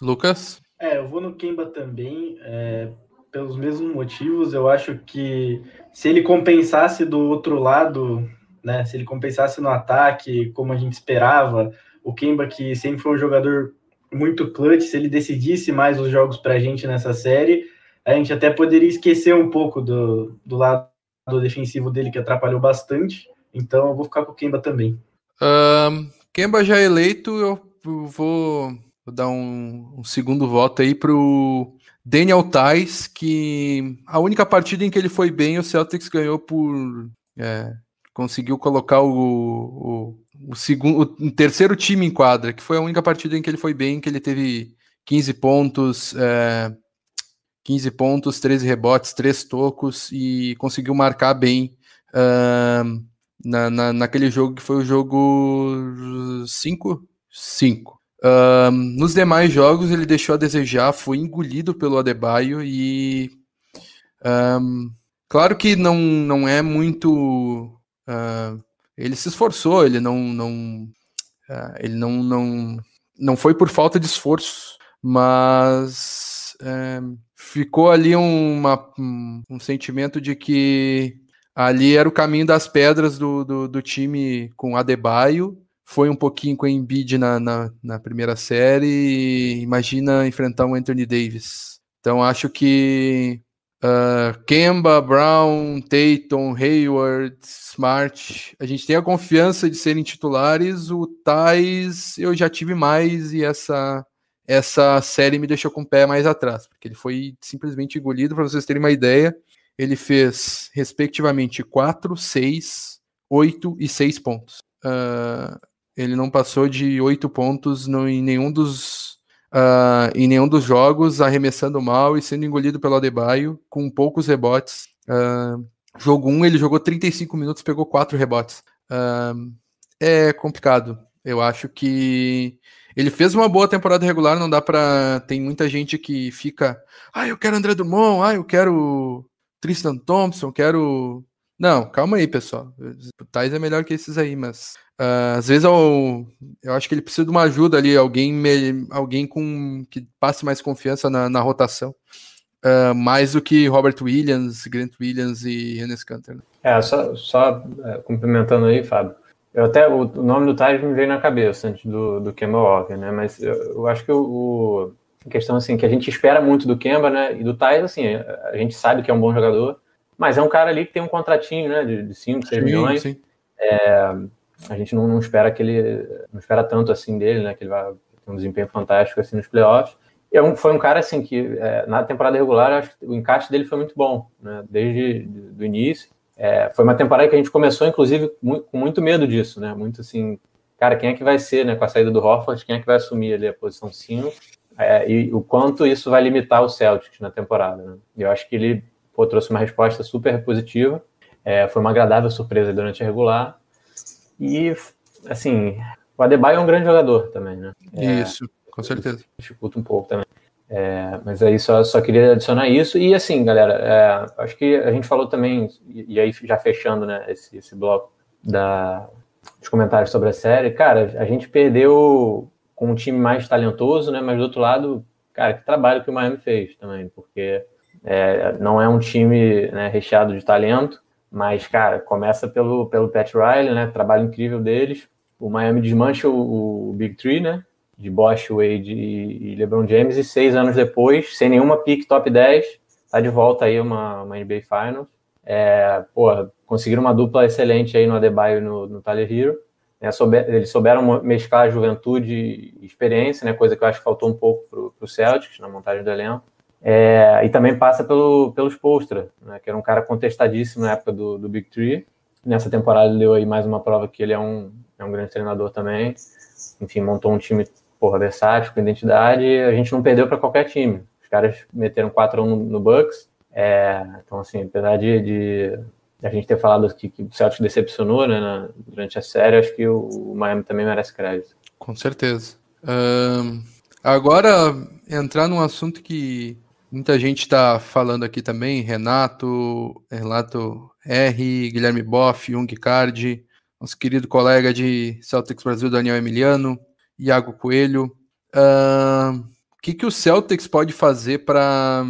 Lucas? É, eu vou no Kemba também, é, pelos mesmos motivos. Eu acho que se ele compensasse do outro lado, né, se ele compensasse no ataque, como a gente esperava, o Kemba, que sempre foi um jogador muito clutch, se ele decidisse mais os jogos para a gente nessa série, a gente até poderia esquecer um pouco do, do lado defensivo dele, que atrapalhou bastante. Então eu vou ficar com o Kemba também. Um, Kemba já eleito, eu vou, vou dar um, um, segundo voto aí pro Daniel Tais, que a única partida em que ele foi bem, o Celtics ganhou por. É, conseguiu colocar o, o, o segundo, o terceiro time em quadra, que foi a única partida em que ele foi bem, que ele teve 15 pontos, é, 15 pontos, 13 rebotes, 3 tocos e conseguiu marcar bem uh, na, na, naquele jogo que foi o jogo 5? 5. Uh, nos demais jogos ele deixou a desejar, foi engolido pelo Adebayo e um, claro que não, não é muito uh, ele se esforçou, ele não não uh, ele não, não não foi por falta de esforço, mas uh, ficou ali uma, um, sentimento de que ali era o caminho das pedras do, do, do time com Adebayo, foi um pouquinho com o Embiid na, na, na, primeira série, imagina enfrentar um Anthony Davis. Então acho que uh, Kemba, Brown, Tatum, Hayward, Smart, a gente tem a confiança de serem titulares, o Tais eu já tive mais e essa essa série me deixou com o pé mais atrás, porque ele foi simplesmente engolido, para vocês terem uma ideia, ele fez, respectivamente, 4, 6, 8 e 6 pontos. Uh, ele não passou de 8 pontos no, em, nenhum dos, uh, em nenhum dos jogos, arremessando mal e sendo engolido pelo Adebayo, com poucos rebotes. Uh, jogo 1, ele jogou 35 minutos, pegou 4 rebotes. é complicado. Eu acho que ele fez uma boa temporada regular, não dá para Tem muita gente que fica. Ah, eu quero André Drummond, ah, eu quero Tristan Thompson, quero. Não, calma aí, pessoal. O Thais é melhor que esses aí, mas uh, às vezes eu, eu acho que ele precisa de uma ajuda ali, alguém, me, alguém com que passe mais confiança na, na rotação. Uh, mais do que Robert Williams, Grant Williams e René Canter. Né? É, só, só é, complementando aí, Fábio. Eu até, o, o nome do Thais me veio na cabeça antes do, do Kemba Walker, né? Mas eu, eu acho que o, o, a questão, assim, que a gente espera muito do Kemba, né? E do Thais, assim, a gente sabe que é um bom jogador, mas é um cara ali que tem um contratinho, né? De, de 5, 6 milhões. Sim. É, a gente não, não, espera que ele, não espera tanto assim dele, né? Que ele vai ter um desempenho fantástico assim nos playoffs. E é um, foi um cara, assim, que é, na temporada regular, eu acho que o encaixe dele foi muito bom, né? Desde o início. É, foi uma temporada que a gente começou, inclusive, muito, com muito medo disso, né? Muito assim, cara, quem é que vai ser, né? Com a saída do Horford, quem é que vai assumir ali a posição 5? É, e o quanto isso vai limitar o Celtics na temporada, né? Eu acho que ele pô, trouxe uma resposta super positiva. É, foi uma agradável surpresa durante a regular. E, assim, o Adebayo é um grande jogador também, né? É, isso, com certeza. Dificulta um pouco também. É, mas aí só, só queria adicionar isso. E assim, galera, é, acho que a gente falou também, e, e aí já fechando né, esse, esse bloco da, dos comentários sobre a série, cara, a gente perdeu com um time mais talentoso, né? Mas do outro lado, cara, que trabalho que o Miami fez também, porque é, não é um time né, recheado de talento, mas, cara, começa pelo, pelo Pat Riley, né? Trabalho incrível deles. O Miami desmancha o, o Big Tree, né? de Bosch, Wade e, LeBron James, e seis anos depois, sem nenhuma pick top 10, tá de volta aí uma, uma NBA Finals. É, porra, conseguiram uma dupla excelente aí no Adebayo e no, no Tyler Hero. É, souber, eles souberam mesclar juventude e experiência, né, coisa que eu acho que faltou um pouco para o Celtics na montagem do elenco. É, e também passa pelo, pelo Spolstra, né, que era um cara contestadíssimo na época do, do Big Three. Nessa temporada ele deu aí mais uma prova que ele é um, é um grande treinador também. Enfim, montou um time porra, versátil, com identidade, a gente não perdeu para qualquer time. Os caras meteram 4x1 no, no Bucks. É, então, assim, apesar de, de, a gente ter falado que, que o Celtics decepcionou né, na, durante a série, acho que o, o, Miami também merece crédito. Com certeza. agora, entrar num assunto que Muita gente está falando aqui também, Renato, Renato R, Guilherme Boff, Jung Card, nosso querido colega de Celtics Brasil, Daniel Emiliano, Iago Coelho. Uh, o que, que o Celtics pode fazer para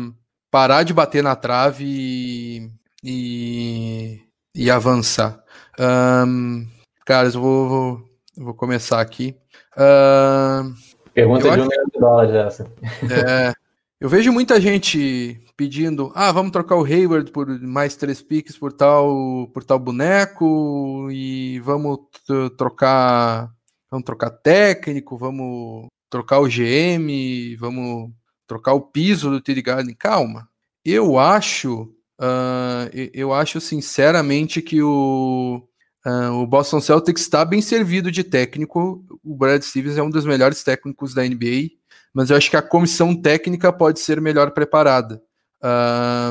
parar de bater na trave e, e, e avançar? Um, caras, eu vou, vou, vou começar aqui. Uh, Pergunta de um milhão de dólares essa. É, eu vejo muita gente pedindo, ah, vamos trocar o Hayward por mais três piques por tal, por tal boneco e vamos trocar, vamos trocar técnico, vamos trocar o GM, vamos trocar o piso do Tilly Garden. Calma, eu acho, uh, eu acho sinceramente que o Uh, o Boston Celtics está bem servido de técnico. O Brad Stevens é um dos melhores técnicos da NBA mas eu acho que a comissão técnica pode ser melhor preparada.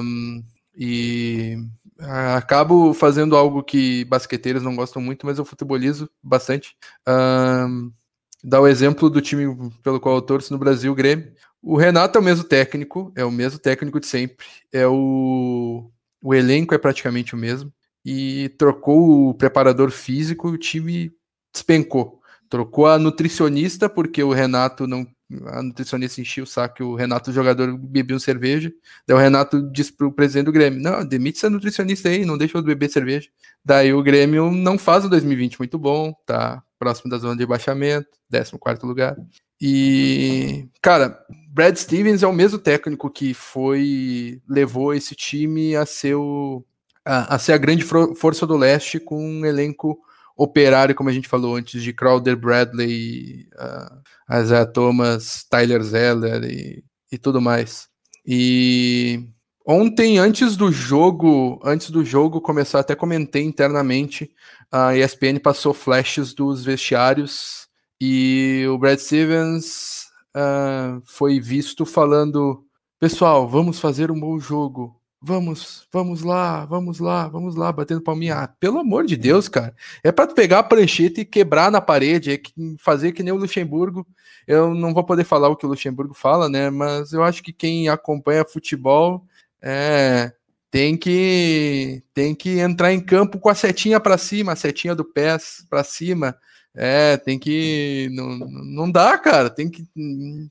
Um, e acabo fazendo algo que basqueteiros não gostam muito, mas eu futebolizo bastante. Um, dá o exemplo do time pelo qual eu torço no Brasil, o Grêmio. O Renato é o mesmo técnico, é o mesmo técnico de sempre. É o, o elenco é praticamente o mesmo. E trocou o preparador físico o time despencou. Trocou a nutricionista porque o Renato não a nutricionista enchia o saco que o Renato, o jogador, bebia cerveja. Daí o Renato disse pro presidente do Grêmio: Não, demite essa nutricionista aí, não deixa eu beber cerveja. Daí o Grêmio não faz o 2020 muito bom, tá próximo da zona de baixamento, 14 lugar. E, cara, Brad Stevens é o mesmo técnico que foi levou esse time a ser, o, a, a ser a grande força do leste com um elenco operário, como a gente falou antes, de Crowder, Bradley, uh, Isaiah Thomas, Tyler Zeller e, e tudo mais. E ontem, antes do jogo, antes do jogo começar, até comentei internamente, a ESPN passou flashes dos vestiários e o Brad Stevens uh, foi visto falando: pessoal, vamos fazer um bom jogo Vamos, vamos lá, vamos lá, vamos lá, batendo palminha. Ah, pelo amor de Deus, cara. É para pegar a prancheta e quebrar na parede, é fazer que nem o Luxemburgo. Eu não vou poder falar o que o Luxemburgo fala, né? Mas eu acho que quem acompanha futebol é, tem que tem que entrar em campo com a setinha para cima, a setinha do pés para cima. É, tem que não, não dá, cara. Tem que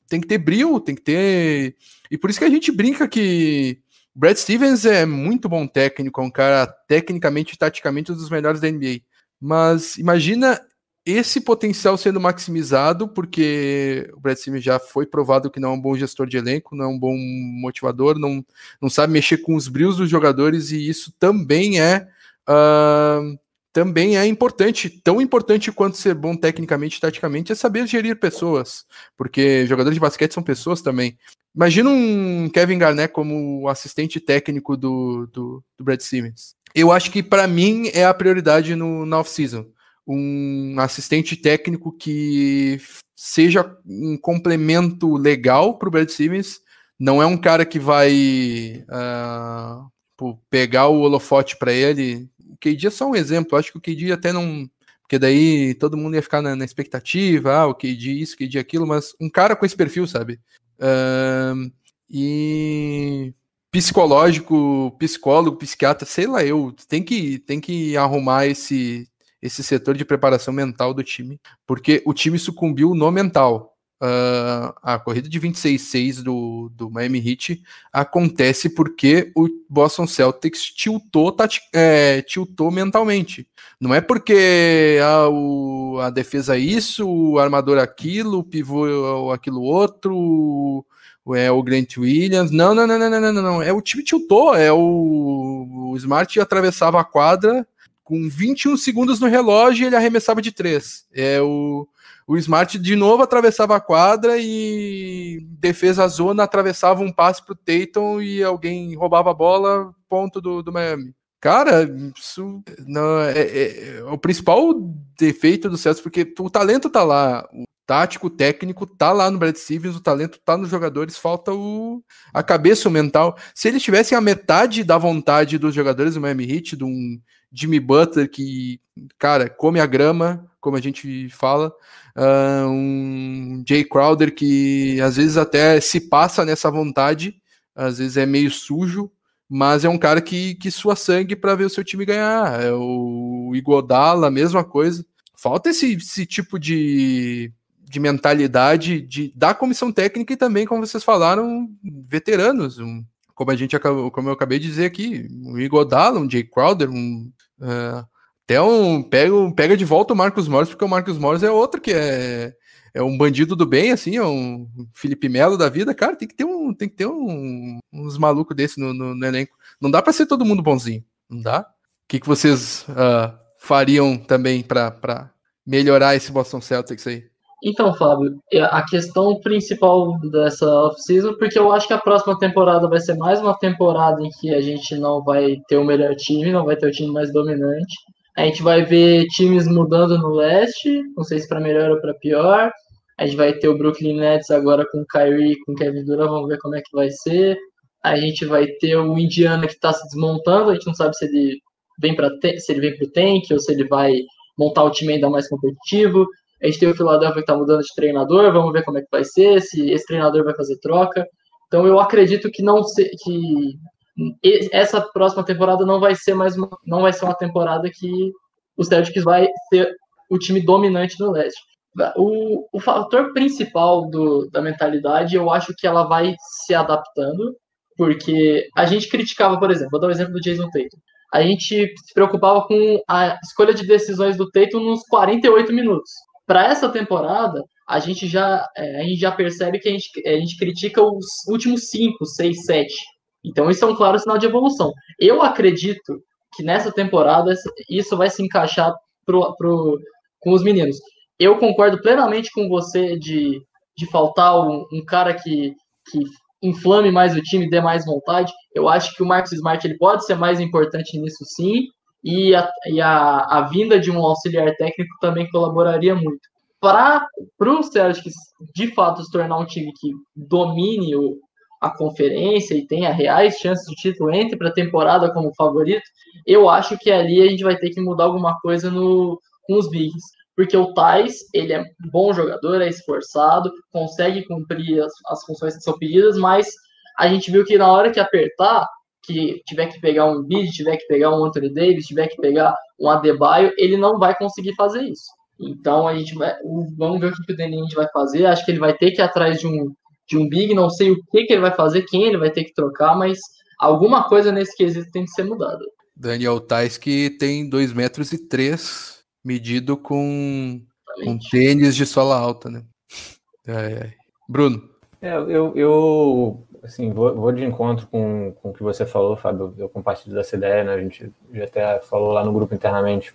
tem que ter brilho, tem que ter. E por isso que a gente brinca que Brad Stevens é muito bom técnico, é um cara tecnicamente e taticamente um dos melhores da NBA. Mas imagina esse potencial sendo maximizado, porque o Brad Stevens já foi provado que não é um bom gestor de elenco, não é um bom motivador, não, não sabe mexer com os brilhos dos jogadores, e isso também é. Uh, também é importante, tão importante quanto ser bom tecnicamente e taticamente, é saber gerir pessoas, porque jogadores de basquete são pessoas também. Imagina um Kevin Garnett como assistente técnico do, do, do Brad Stevens. Eu acho que para mim é a prioridade no, na off-season. Um assistente técnico que seja um complemento legal para o Brad Stevens. Não é um cara que vai uh, pegar o holofote para ele. O KD é só um exemplo. acho que o KD até não. Porque daí todo mundo ia ficar na, na expectativa, ah, o KD isso, o KD aquilo, mas um cara com esse perfil, sabe? Uh, e psicológico, psicólogo, psiquiatra, sei lá, eu tem que tem que arrumar esse esse setor de preparação mental do time, porque o time sucumbiu no mental. Uh, a corrida de 26-6 do, do Miami Heat acontece porque o Boston Celtics tiltou, é, tiltou mentalmente. Não é porque a, o, a defesa é isso, o armador é aquilo, o pivô é aquilo outro, é o Grant Williams. Não, não, não, não, não, não, não. É o time tiltou, é o, o Smart atravessava a quadra com 21 segundos no relógio e ele arremessava de três. É o o Smart de novo atravessava a quadra e defesa zona atravessava um passe para o Tatum e alguém roubava a bola, ponto do, do Miami. Cara, isso não, é, é, é, o principal defeito do Celtics, porque o talento tá lá, o tático, o técnico tá lá no Brad Stevens, o talento tá nos jogadores, falta o, a cabeça, o mental. Se eles tivessem a metade da vontade dos jogadores do Miami Heat, de um Jimmy Butler que, cara, come a grama, como a gente fala, uh, um Jay Crowder que às vezes até se passa nessa vontade, às vezes é meio sujo, mas é um cara que, que sua sangue para ver o seu time ganhar. É o Igodala, mesma coisa. Falta esse, esse tipo de, de mentalidade de, da comissão técnica e também, como vocês falaram, veteranos. Um, como a gente como eu acabei de dizer aqui, um Igodala, um Jay Crowder, um. Uh, até um pega, pega de volta o Marcos Morris, porque o Marcos Morris é outro que é, é um bandido do bem, assim, é um Felipe Melo da vida, cara, tem que ter um, tem que ter um, uns malucos desse no, no, no elenco. Não dá para ser todo mundo bonzinho, não dá? O que, que vocês uh, fariam também para melhorar esse Boston Celtics aí? Então, Fábio, a questão principal dessa off-season, porque eu acho que a próxima temporada vai ser mais uma temporada em que a gente não vai ter o melhor time, não vai ter o time mais dominante. A gente vai ver times mudando no leste, não sei se para melhor ou para pior. A gente vai ter o Brooklyn Nets agora com Kyrie, com o Kevin Durant, vamos ver como é que vai ser. A gente vai ter o Indiana que está se desmontando, a gente não sabe se ele vem para se ele vem para o tank ou se ele vai montar o time ainda mais competitivo. A gente tem o Philadelphia que está mudando de treinador, vamos ver como é que vai ser, se esse treinador vai fazer troca. Então eu acredito que não se, que essa próxima temporada não vai ser mais uma, não vai ser uma temporada que o Celtics vai ser o time dominante no leste. O, o fator principal do, da mentalidade, eu acho que ela vai se adaptando, porque a gente criticava, por exemplo, vou dar o um exemplo do Jason Tatum. A gente se preocupava com a escolha de decisões do Tatum nos 48 minutos. Para essa temporada, a gente já é, a gente já percebe que a gente, a gente critica os últimos 5, 6, 7 então, isso é um claro sinal de evolução. Eu acredito que nessa temporada isso vai se encaixar pro, pro, com os meninos. Eu concordo plenamente com você de, de faltar um, um cara que, que inflame mais o time, dê mais vontade. Eu acho que o Marcos Smart ele pode ser mais importante nisso sim, e a, e a, a vinda de um auxiliar técnico também colaboraria muito. Para o Celtics de fato se tornar um time que domine o, a conferência e tenha reais chances de título, entre para a temporada como favorito, eu acho que ali a gente vai ter que mudar alguma coisa no, com os bigs. Porque o Tais, ele é bom jogador, é esforçado, consegue cumprir as, as funções que são pedidas, mas a gente viu que na hora que apertar, que tiver que pegar um bid, tiver que pegar um Anthony Davis, tiver que pegar um Adebayo, ele não vai conseguir fazer isso. Então a gente vai, vamos ver o que o Denis vai fazer. Acho que ele vai ter que ir atrás de um de um big, não sei o que, que ele vai fazer, quem ele vai ter que trocar, mas alguma coisa nesse quesito tem que ser mudada. Daniel Tais que tem 2 metros e 3 medido com, com tênis de sola alta, né? É, é. Bruno. É, eu, eu assim, vou, vou, de encontro com, com o que você falou, Fábio. Eu compartilho dessa ideia, né? A gente já até falou lá no grupo internamente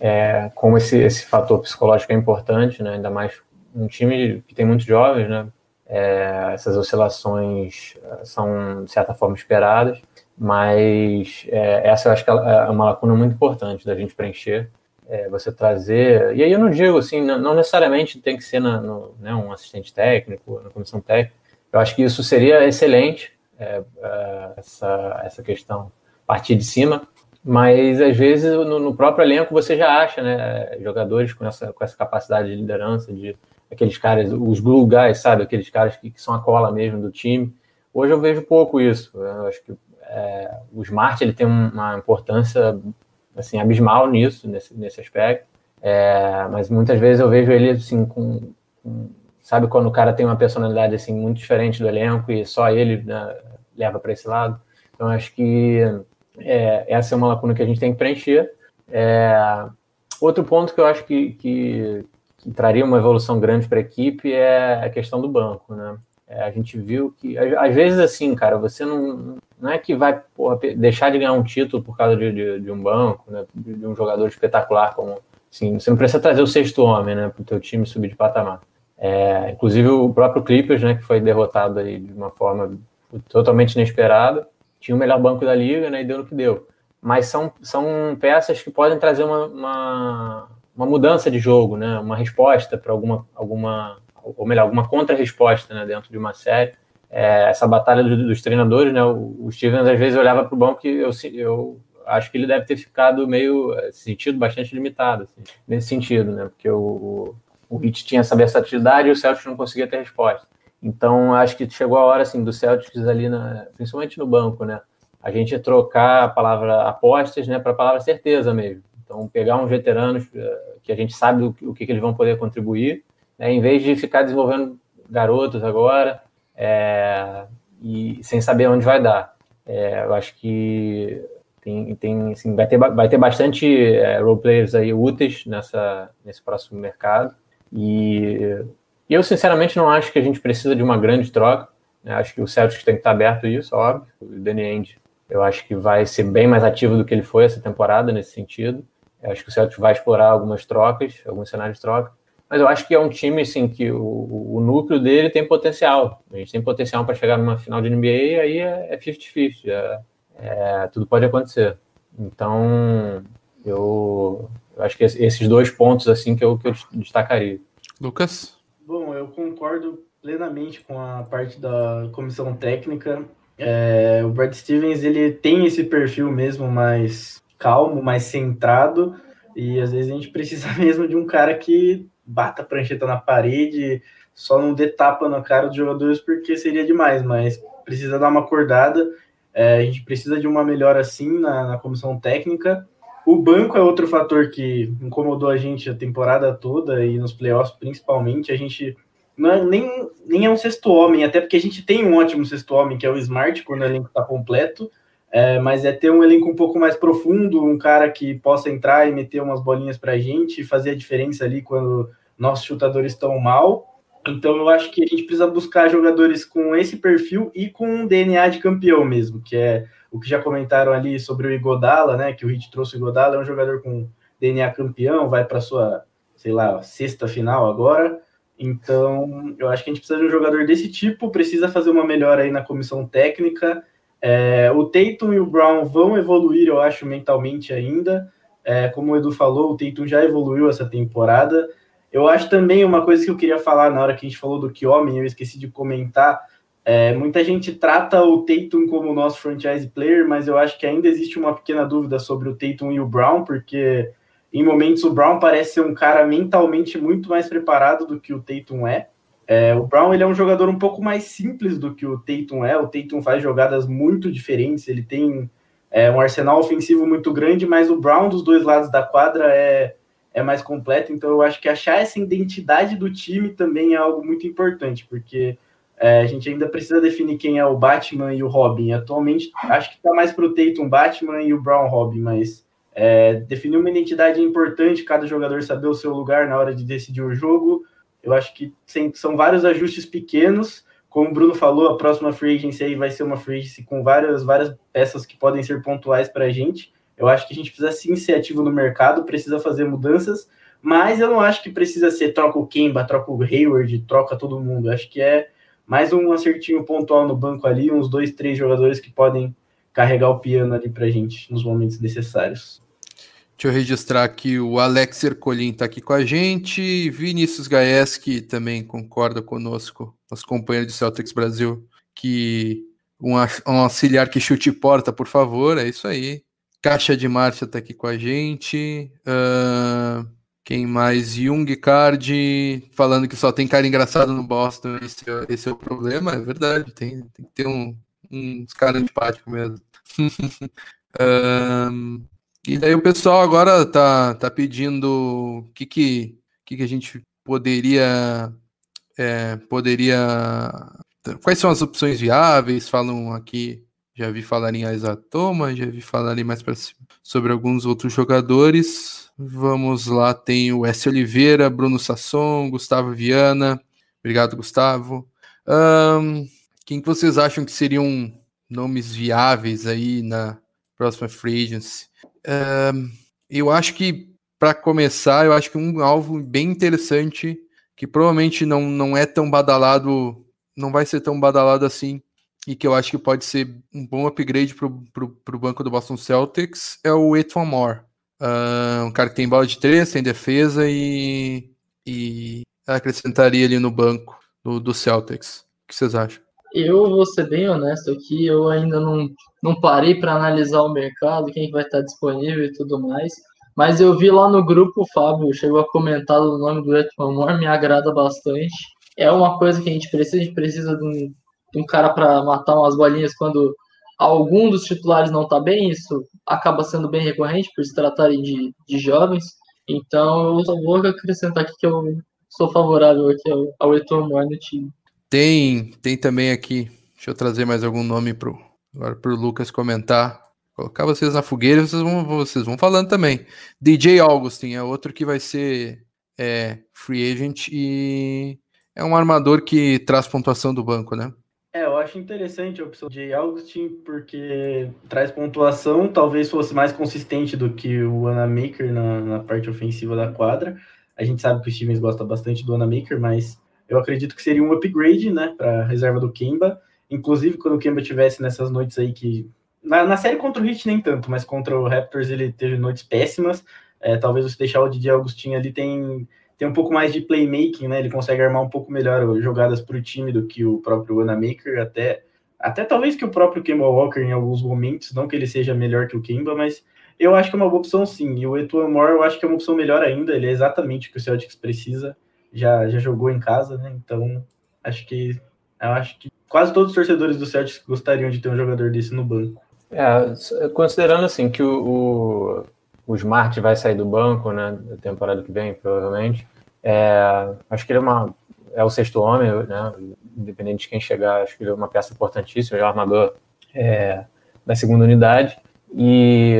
é, como esse, esse fator psicológico é importante, né? Ainda mais um time que tem muitos jovens, né? É, essas oscilações é, são, de certa forma, esperadas, mas é, essa eu acho que é uma lacuna muito importante da gente preencher. É, você trazer. E aí eu não digo assim, não, não necessariamente tem que ser na, no, né, um assistente técnico, na comissão técnica. Eu acho que isso seria excelente, é, é, essa, essa questão partir de cima, mas às vezes no, no, próprio elenco você já acha né, jogadores com essa, com essa capacidade de liderança, de aqueles caras, os glue guys, sabe? Aqueles caras que, que são a cola mesmo do time. Hoje eu vejo pouco isso. Eu acho que é, o Smart ele tem uma importância assim abismal nisso, nesse, nesse aspecto. É, mas muitas vezes eu vejo ele assim com, com, sabe quando o cara tem uma personalidade assim muito diferente do elenco e só ele né, leva para esse lado. Então acho que é, essa é uma lacuna que a gente tem que preencher. É, outro ponto que eu acho que, que, que traria uma evolução grande para a equipe é a questão do banco, né? É, a gente viu que, às vezes, assim, cara, você não, não é que vai porra, deixar de ganhar um título por causa de, de, de um banco, né, de, de, um jogador espetacular como. Assim, você não precisa trazer o sexto homem né, para o teu time subir de patamar. É, inclusive o próprio Clippers, né, que foi derrotado aí de uma forma totalmente inesperada, tinha o melhor banco da liga né, e deu no que deu. Mas são, são peças que podem trazer uma, uma uma mudança de jogo, né? Uma resposta para alguma, alguma, ou melhor, alguma contra-resposta, né? Dentro de uma série. É, essa batalha dos, treinadores, né? O, o Stevens às vezes olhava para o banco e eu, eu acho que ele deve ter ficado meio é, sentido bastante limitado assim, nesse sentido, né? Porque o, o Hit tinha essa versatilidade e o Celtics não conseguia ter resposta. Então, acho que chegou a hora, assim, do Celtics ali, na, principalmente no banco, né? A gente trocar a palavra apostas, né, para a palavra certeza mesmo. Então, pegar uns veteranos eh, que a gente sabe o, o que, que eles vão poder contribuir, né, em vez de ficar desenvolvendo garotos agora é, e sem saber onde vai dar. É, eu acho que tem, tem assim, vai, ter, vai ter bastante é, aí úteis nessa, nesse próximo mercado. E, eu, sinceramente, não acho que a gente precisa de uma grande troca. Né? Acho que o Celtics tem que estar aberto a isso, óbvio. O Danny Ainge, eu acho que vai ser bem mais ativo do que ele foi essa temporada, nesse sentido. Eu acho que o Celtics vai explorar algumas trocas, alguns cenários de troca. Mas eu acho que é um time assim, que o, o núcleo dele tem potencial. A gente tem potencial para chegar numa final de NBA e aí é 50-50. É, é, é, tudo pode acontecer. Então, eu, eu, acho que esses dois pontos assim que eu, que eu destacaria. Lucas? Bom, eu concordo plenamente com a parte da comissão técnica. É, o Brad Stevens ele tem esse perfil mesmo mais calmo, mais centrado, e às vezes a gente precisa *laughs* mesmo de um cara que bata a prancheta na parede, só não dê tapa na cara dos jogadores porque seria demais, mas precisa dar uma acordada. É, a gente precisa de uma melhora assim na, na, comissão técnica. O banco é outro fator que incomodou a gente a temporada toda e nos playoffs principalmente. A gente não é, nem, nem é um sexto homem, até porque a gente tem um ótimo sexto homem, que é o Smart, quando o elenco está completo. É, mas é ter um elenco um pouco mais profundo, um cara que possa entrar e meter umas bolinhas para a gente, fazer a diferença ali quando nossos chutadores estão mal. Então eu acho que a gente precisa buscar jogadores com esse perfil e com um DNA de campeão mesmo, que é o que já comentaram ali sobre o Igodala, né? Que o Hit trouxe o Igodala, é um jogador com DNA campeão, vai para sua, sei lá, sexta final agora. Então, eu acho que a gente precisa de um jogador desse tipo, precisa fazer uma melhora aí na comissão técnica é, o Tatum e o Brown vão evoluir, eu acho, mentalmente ainda. É, como o Edu falou, o Tatum já evoluiu essa temporada. Eu acho também uma coisa que eu queria falar na hora que a gente falou do Kiomi, eu esqueci de comentar. É, muita gente trata o Tatum como nosso franchise player, mas eu acho que ainda existe uma pequena dúvida sobre o Tatum e o Brown, porque em momentos o Brown parece ser um cara mentalmente muito mais preparado do que o Tatum é. É, o Brown ele é um jogador um pouco mais simples do que o Tatum é. O Tatum faz jogadas muito diferentes, ele tem é, um arsenal ofensivo muito grande, mas o Brown dos dois lados da quadra é, é mais completo. Então eu acho que achar essa identidade do time também é algo muito importante, porque é, a gente ainda precisa definir quem é o Batman e o Robin. Atualmente acho que está mais para o Tatum Batman e o Brown Robin, mas é, definir uma identidade é importante, cada jogador saber o seu lugar na hora de decidir o jogo eu acho que são vários ajustes pequenos. Como o Bruno falou, a próxima free agency aí vai ser uma free agency com várias, várias peças que podem ser pontuais para a gente. Eu acho que a gente precisa sim ser ativo no mercado, precisa fazer mudanças, mas eu não acho que precisa ser troca o Kemba, troca o Hayward, troca todo mundo. Eu acho que é mais um acertinho pontual no banco ali, uns dois, três jogadores que podem carregar o piano ali para a gente nos momentos necessários. Deixa eu registrar que o Alex Ercolim está aqui com a gente. Vinícius Gaes, que também concorda conosco, nosso companheiro de Celtics Brasil, que um, um auxiliar que chute porta, por favor. É isso aí. Caixa de Márcia está aqui com a gente. Uh, quem mais? Jung Card, falando que só tem cara engraçado no Boston. Esse, é, esse é o problema, é verdade. Tem, tem que ter um, uns caras antipáticos mesmo. *laughs* E daí o pessoal agora tá, tá pedindo o que, que, que, que a gente poderia. É, poderia. Quais são as opções viáveis? Falam aqui, já vi falar em Aizatoma, já vi falar mais para sobre alguns outros jogadores. Vamos lá, tem o S. Oliveira, Bruno Sasson, Gustavo Viana. Obrigado, Gustavo. Um, quem que vocês acham que seriam nomes viáveis aí na próxima free agency? Eu acho que, para começar, eu acho que um alvo bem interessante, que provavelmente não, não é tão badalado, não vai ser tão badalado assim, e que eu acho que pode ser um bom upgrade para o banco do Boston Celtics, é o Etwan Moore. Uh, um cara que tem bola de três, tem defesa e, e acrescentaria ali no banco do, do Celtics. O que vocês acham? Eu vou ser bem honesto aqui, eu ainda não, não parei para analisar o mercado, quem vai estar disponível e tudo mais. Mas eu vi lá no grupo, o Fábio chegou a comentar o nome do Moore, me agrada bastante. é uma coisa que a gente precisa, a gente precisa de um, de um cara para matar umas bolinhas quando algum dos titulares não está bem, isso acaba sendo bem recorrente por se tratarem de, de jovens. Então eu só vou acrescentar aqui que eu sou favorável aqui ao, ao Moore no time. Tem, tem também aqui, deixa eu trazer mais algum nome pro, agora pro Lucas comentar. Colocar vocês na fogueira, vocês vão, vocês vão falando também. DJ Augustin é outro que vai ser é, free agent e é um armador que traz pontuação do banco, né? É, eu acho interessante a opção de Augustin, porque traz pontuação, talvez fosse mais consistente do que o Anamaker na, na parte ofensiva da quadra. A gente sabe que os times gostam bastante do Anamaker, mas eu acredito que seria um upgrade, né, para reserva do Kemba. Inclusive, quando o Kemba tivesse nessas noites aí que. Na, na série contra o Heat nem tanto, mas contra o Raptors ele teve noites péssimas. É, talvez você deixar o DJ Augustinho ali tem, tem um pouco mais de playmaking, né? Ele consegue armar um pouco melhor jogadas para o time do que o próprio Wanamaker, até, até talvez que o próprio Kemba Walker em alguns momentos, não que ele seja melhor que o Kemba, mas eu acho que é uma boa opção sim. E o Etuan Moore eu acho que é uma opção melhor ainda, ele é exatamente o que o Celtics precisa, já, já jogou em casa, né? Então acho que eu acho que quase todos os torcedores do Celtics gostariam de ter um jogador desse no banco. É, considerando assim que o, o, o Smart vai sair do banco, né, na temporada que vem, provavelmente, é, acho que ele é uma é o sexto homem, né, independente de quem chegar, acho que ele é uma peça importantíssima, ele é o armador é, da segunda unidade, e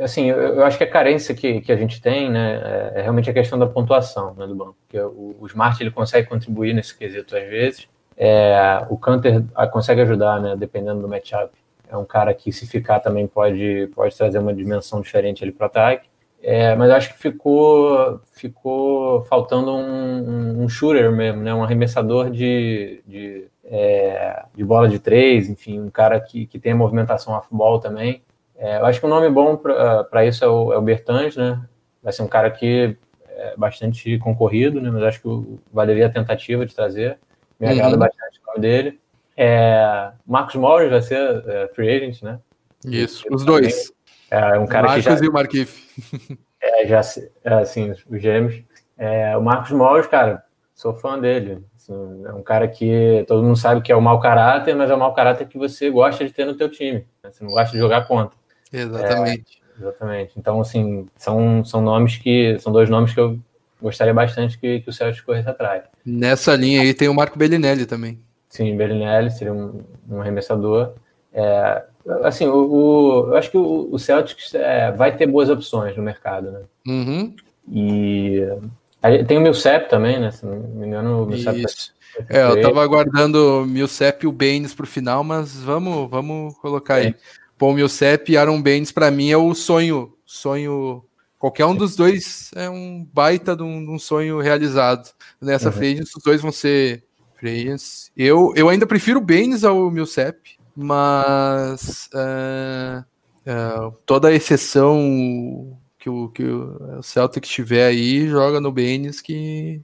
assim, eu, acho que a carência que, que a gente tem, né, é, é realmente a questão da pontuação né, do banco, porque o, o Smart ele consegue contribuir nesse quesito às vezes, é, o Canter consegue ajudar, né, dependendo do matchup. É um cara que, se ficar, também pode, pode trazer uma dimensão diferente para o ataque. É, mas acho que ficou, ficou faltando um, um shooter mesmo, né, um arremessador de, de, é, de bola de três, enfim, um cara que, que tem a movimentação off-ball também. É, eu acho que um nome bom para isso é o, é o Bertans, né? Vai ser um cara que é bastante concorrido, né? Mas acho que valeria a tentativa de trazer. Me agrada uhum. bastante o nome dele. É, Marcos Morris vai ser é, free agent, né? Isso, os dois. É um cara Marcos que já, e o Marquif. *laughs* É, já, é, assim, os gêmeos. É, o Marcos Morris, cara, sou fã dele. Assim, é um cara que todo mundo sabe que é o mau caráter, mas é o mau caráter que você gosta de ter no teu time. Né? Você não gosta de jogar contra. Exatamente. É, exatamente. Então, assim, são, são nomes que. São dois nomes que eu gostaria bastante que, que o Celtics corresse atrás. Nessa linha aí tem o Marco Bellinelli também. Sim, Bellinelli seria um, um arremessador. É, assim, o, o, eu acho que o, o Celtics é, vai ter boas opções no mercado, né? Uhum. E tem o Milcep também, né? Se não me engano, o Milcep Isso. É, eu tava aguardando o Milcep e o Baines pro final, mas vamos, vamos colocar é. aí. Paul Milcep e Aaron Baines, para mim, é o sonho, sonho Qualquer um dos dois é um baita de um, de um sonho realizado. Nessa uhum. free os dois vão ser free Eu, eu ainda prefiro o Baines ao Milcep, mas uh, uh, toda a exceção que o, que o Celtic tiver aí, joga no Baines que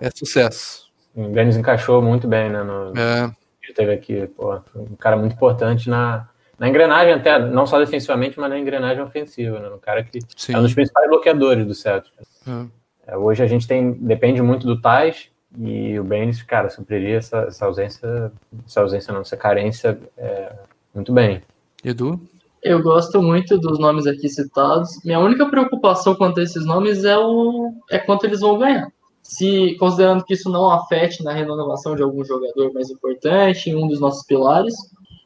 é, é sucesso. O Baines encaixou muito bem, né? No, é. Teve aqui, pô, um cara muito importante na, na engrenagem até, não só defensivamente, mas na engrenagem ofensiva, né? Um cara que Sim. é um dos principais bloqueadores do Celtics. Uhum. É, hoje a gente tem, depende muito do Tais e o Baines, cara, supriria essa, essa ausência, essa ausência não, essa carência é, muito bem. Edu? Eu gosto muito dos nomes aqui citados. Minha única preocupação quanto a esses nomes é, o, é quanto eles vão ganhar. Se, considerando que isso não afete na renovação de algum jogador mais importante, em um dos nossos pilares,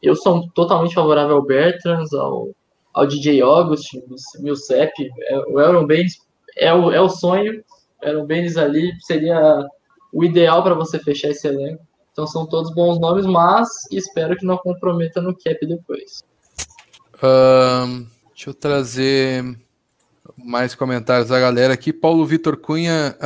eu sou totalmente favorável ao Bertrands, ao, ao DJ Augustin, Milcep, é, o Aaron Baines é o, é o sonho. O Aaron Baines ali seria o ideal para você fechar esse elenco. Então são todos bons nomes, mas espero que não comprometa no cap depois. Deixa eu trazer mais comentários da galera aqui. Paulo Vitor Cunha,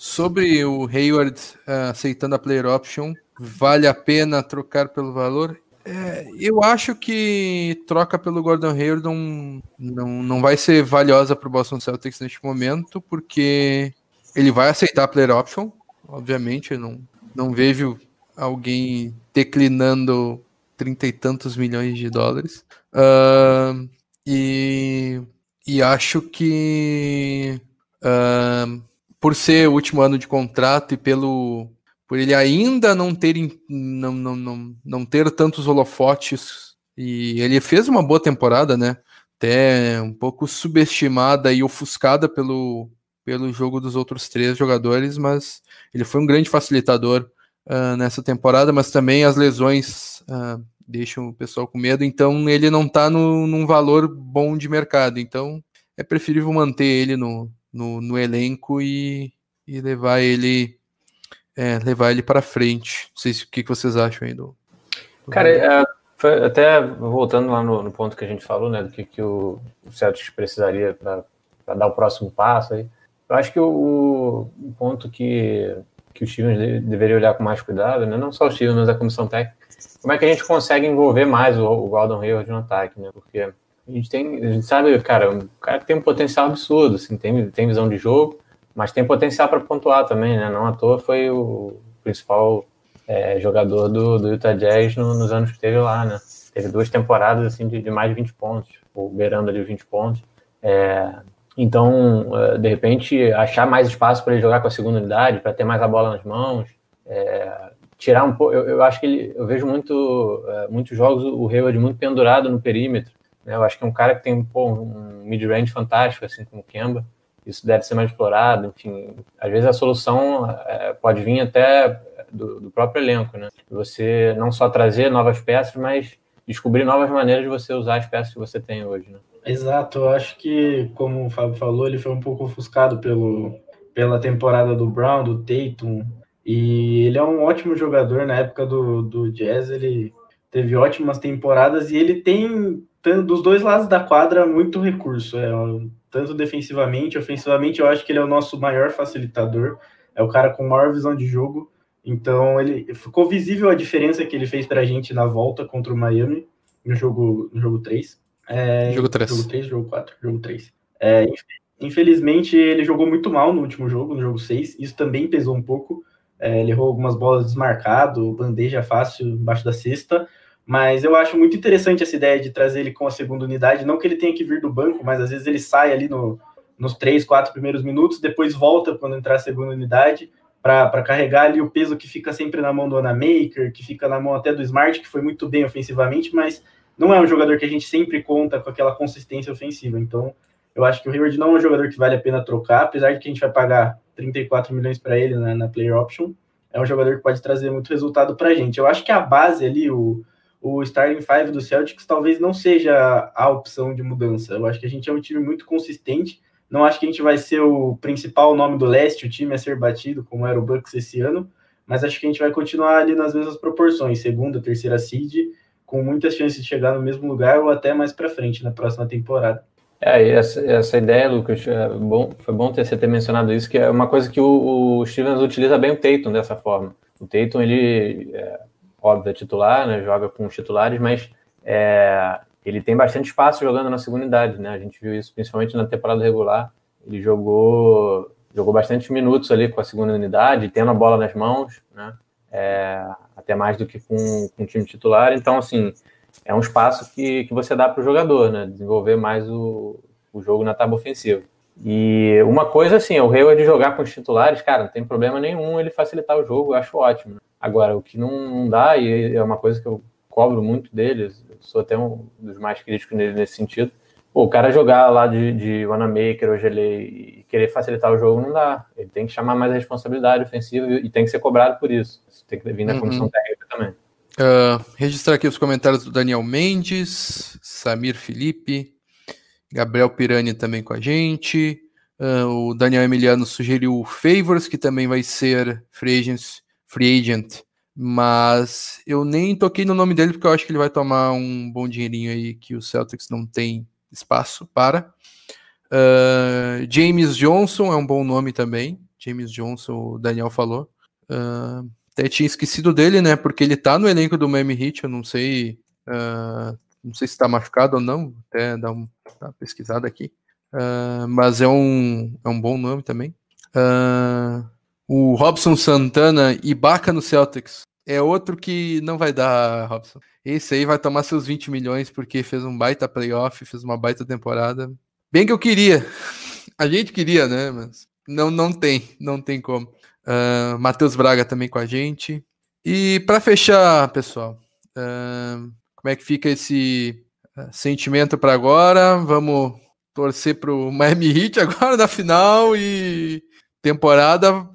sobre o Hayward uh, aceitando a player option, Vale a pena trocar pelo valor? É, eu acho que troca pelo Gordon Hayward não, não, não vai ser valiosa para o Boston Celtics neste momento, porque ele vai aceitar a player option, obviamente. Eu não, não vejo alguém declinando trinta e tantos milhões de dólares. Uh, e, e acho que uh, por ser o último ano de contrato e pelo por ele ainda não ter não, não, não, não ter tantos holofotes. E ele fez uma boa temporada, né? Até um pouco subestimada e ofuscada pelo, pelo jogo dos outros três jogadores, mas ele foi um grande facilitador uh, nessa temporada, mas também as lesões uh, deixam o pessoal com medo, então ele não está num valor bom de mercado, então é preferível manter ele no, no, no elenco e, e levar ele é, levar ele para frente. Não sei se, o que, que vocês acham aí do. do Cara, é, até voltando lá no, no, ponto que a gente falou, né, do que, que o, o Celtics precisaria para dar o próximo passo aí. Eu acho que o, o ponto que, que o Stevens deveria olhar com mais cuidado, né, não só o Stevens, mas a comissão técnica, como é que a gente consegue envolver mais o, o Gordon Hayward no ataque, né? Porque a gente tem, a gente sabe, cara, um cara que tem um potencial absurdo, assim, tem, tem visão de jogo, mas tem potencial para pontuar também, né? Não à toa foi o principal é, jogador do, do Utah Jazz no, nos anos que esteve lá, né? Teve duas temporadas assim de, de mais de 20 pontos, ou beirando ali os 20 pontos. É, então, é, de repente, achar mais espaço para ele jogar com a segunda unidade, para ter mais a bola nas mãos, é, tirar um pouco. Eu, eu, acho que ele, eu vejo muito, é, muitos jogos o Hayward muito pendurado no perímetro. Né? Eu acho que é um cara que tem pô, um mid-range fantástico, assim como o Kemba isso deve ser mais explorado, enfim, às vezes a solução é, pode vir até do, do, próprio elenco, né? Você não só trazer novas peças, mas descobrir novas maneiras de você usar as peças que você tem hoje, né? Exato, eu acho que, como o Fábio falou, ele foi um pouco ofuscado pelo, pela temporada do Brown, do Tatum, e ele é um ótimo jogador na época do, do Jazz, ele teve ótimas temporadas e ele tem, dos dois lados da quadra, muito recurso. É tanto defensivamente, ofensivamente, eu acho que ele é o nosso maior facilitador, é o cara com maior visão de jogo. Então, ele ficou visível a diferença que ele fez para a gente na volta contra o Miami no jogo, no jogo 3. É, jogo 3. Jogo 3, jogo 4, jogo 3. É, infelizmente, ele jogou muito mal no último jogo, no jogo 6. Isso também pesou um pouco. É, ele errou algumas bolas desmarcado, bandeja fácil embaixo da cesta. Mas eu acho muito interessante essa ideia de trazer ele com a segunda unidade. Não que ele tenha que vir do banco, mas às vezes ele sai ali no, nos três, quatro primeiros minutos, depois volta quando entrar a segunda unidade para carregar ali o peso que fica sempre na mão do Anamaker, que fica na mão até do Smart, que foi muito bem ofensivamente, mas não é um jogador que a gente sempre conta com aquela consistência ofensiva. Então, eu acho que o Hayward não é um jogador que vale a pena trocar, apesar de que a gente vai pagar 34 milhões para ele na, na player option. É um jogador que pode trazer muito resultado para a gente. Eu acho que a base ali, o, o starting five do Celtics talvez não seja a opção de mudança. Eu acho que a gente é um time muito consistente. Não acho que a gente vai ser o principal nome do leste, o time a ser batido, como era o Bucks esse ano, mas acho que a gente vai continuar ali nas mesmas proporções, segunda, terceira seed, com muitas chances de chegar no mesmo lugar ou até mais para frente na próxima temporada. É, essa, essa ideia, Lucas, é bom, foi bom ter, você ter mencionado isso, que é uma coisa que o, o Stevens utiliza bem o Tatum dessa forma. O Tatum, ele, é, óbvio, é titular, né, joga com os titulares, mas é, ele tem bastante espaço jogando na segunda unidade, né? A gente viu isso principalmente na temporada regular. Ele jogou jogou bastante minutos ali com a segunda unidade, tendo a bola nas mãos, né? É, até mais do que com, com o time titular. Então, assim, é um espaço que, que você dá para o jogador, né? Desenvolver mais o, o jogo na tábua ofensiva. E uma coisa, assim, o Hayward de jogar com os titulares, cara, não tem problema nenhum ele facilitar o jogo, eu acho ótimo. Né? Agora, o que não, dá, e é uma coisa que eu cobro muito deles, sou até um dos mais críticos nele nesse sentido, pô, o cara jogar lá de, de Wanamaker ou Gelei e querer facilitar o jogo não dá. Ele tem que chamar mais a responsabilidade ofensiva e tem que ser cobrado por isso. Isso tem que vir na uhum. comissão técnica também. Uh, registrar aqui os comentários do Daniel Mendes, Samir Felipe, Gabriel Pirani também com a gente. Uh, o Daniel Emiliano sugeriu o Favors, que também vai ser free free agent, mas eu nem toquei no nome dele porque eu acho que ele vai tomar um bom dinheirinho aí que o Celtics não tem espaço para. Uh, James Johnson é um bom nome também. James Johnson, o Daniel falou. Uh, até tinha esquecido dele, né? Porque ele tá no elenco do Miami Heat, eu não sei. Uh, não sei se está machucado ou não, até dar uma pesquisada aqui. Uh, mas é um, é um bom nome também. Uh, o Robson Santana e Baca no Celtics é outro que não vai dar, Robson. Esse aí vai tomar seus 20 milhões porque fez um baita playoff, fez uma baita temporada. Bem que eu queria. A gente queria, né? Mas Não, não tem, não tem como. Uh, Matheus Braga também com a gente. E para fechar, pessoal, uh, como é que fica esse sentimento para agora? Vamos torcer para o Miami Heat agora na final e temporada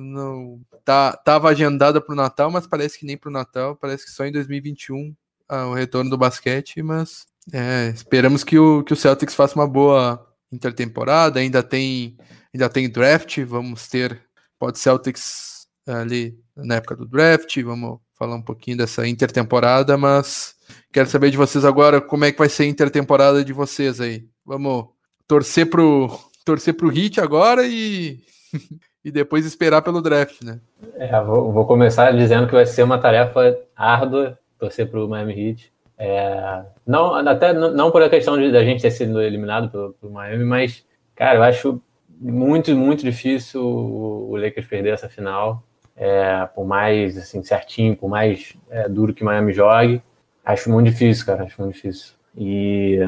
não tá, tava agendada para o Natal, mas parece que nem para o Natal, parece que só em 2021 ah, o retorno do basquete, mas é, esperamos que o, que o Celtics faça uma boa intertemporada, ainda tem ainda tem draft, vamos ter pode Celtics ali na época do draft, vamos falar um pouquinho dessa intertemporada, mas quero saber de vocês agora como é que vai ser a intertemporada de vocês aí. Vamos torcer pro torcer pro Hit agora e *laughs* e depois esperar pelo draft, né? É, vou, vou, começar dizendo que vai ser uma tarefa árdua torcer pro Miami Heat. É, não, até não por a questão de da gente ter sido eliminado pelo, pelo Miami, mas, cara, eu acho muito, muito difícil o, o Lakers perder essa final. É, por mais assim, certinho, por mais é, duro que Miami jogue, acho muito difícil, cara, acho muito difícil. E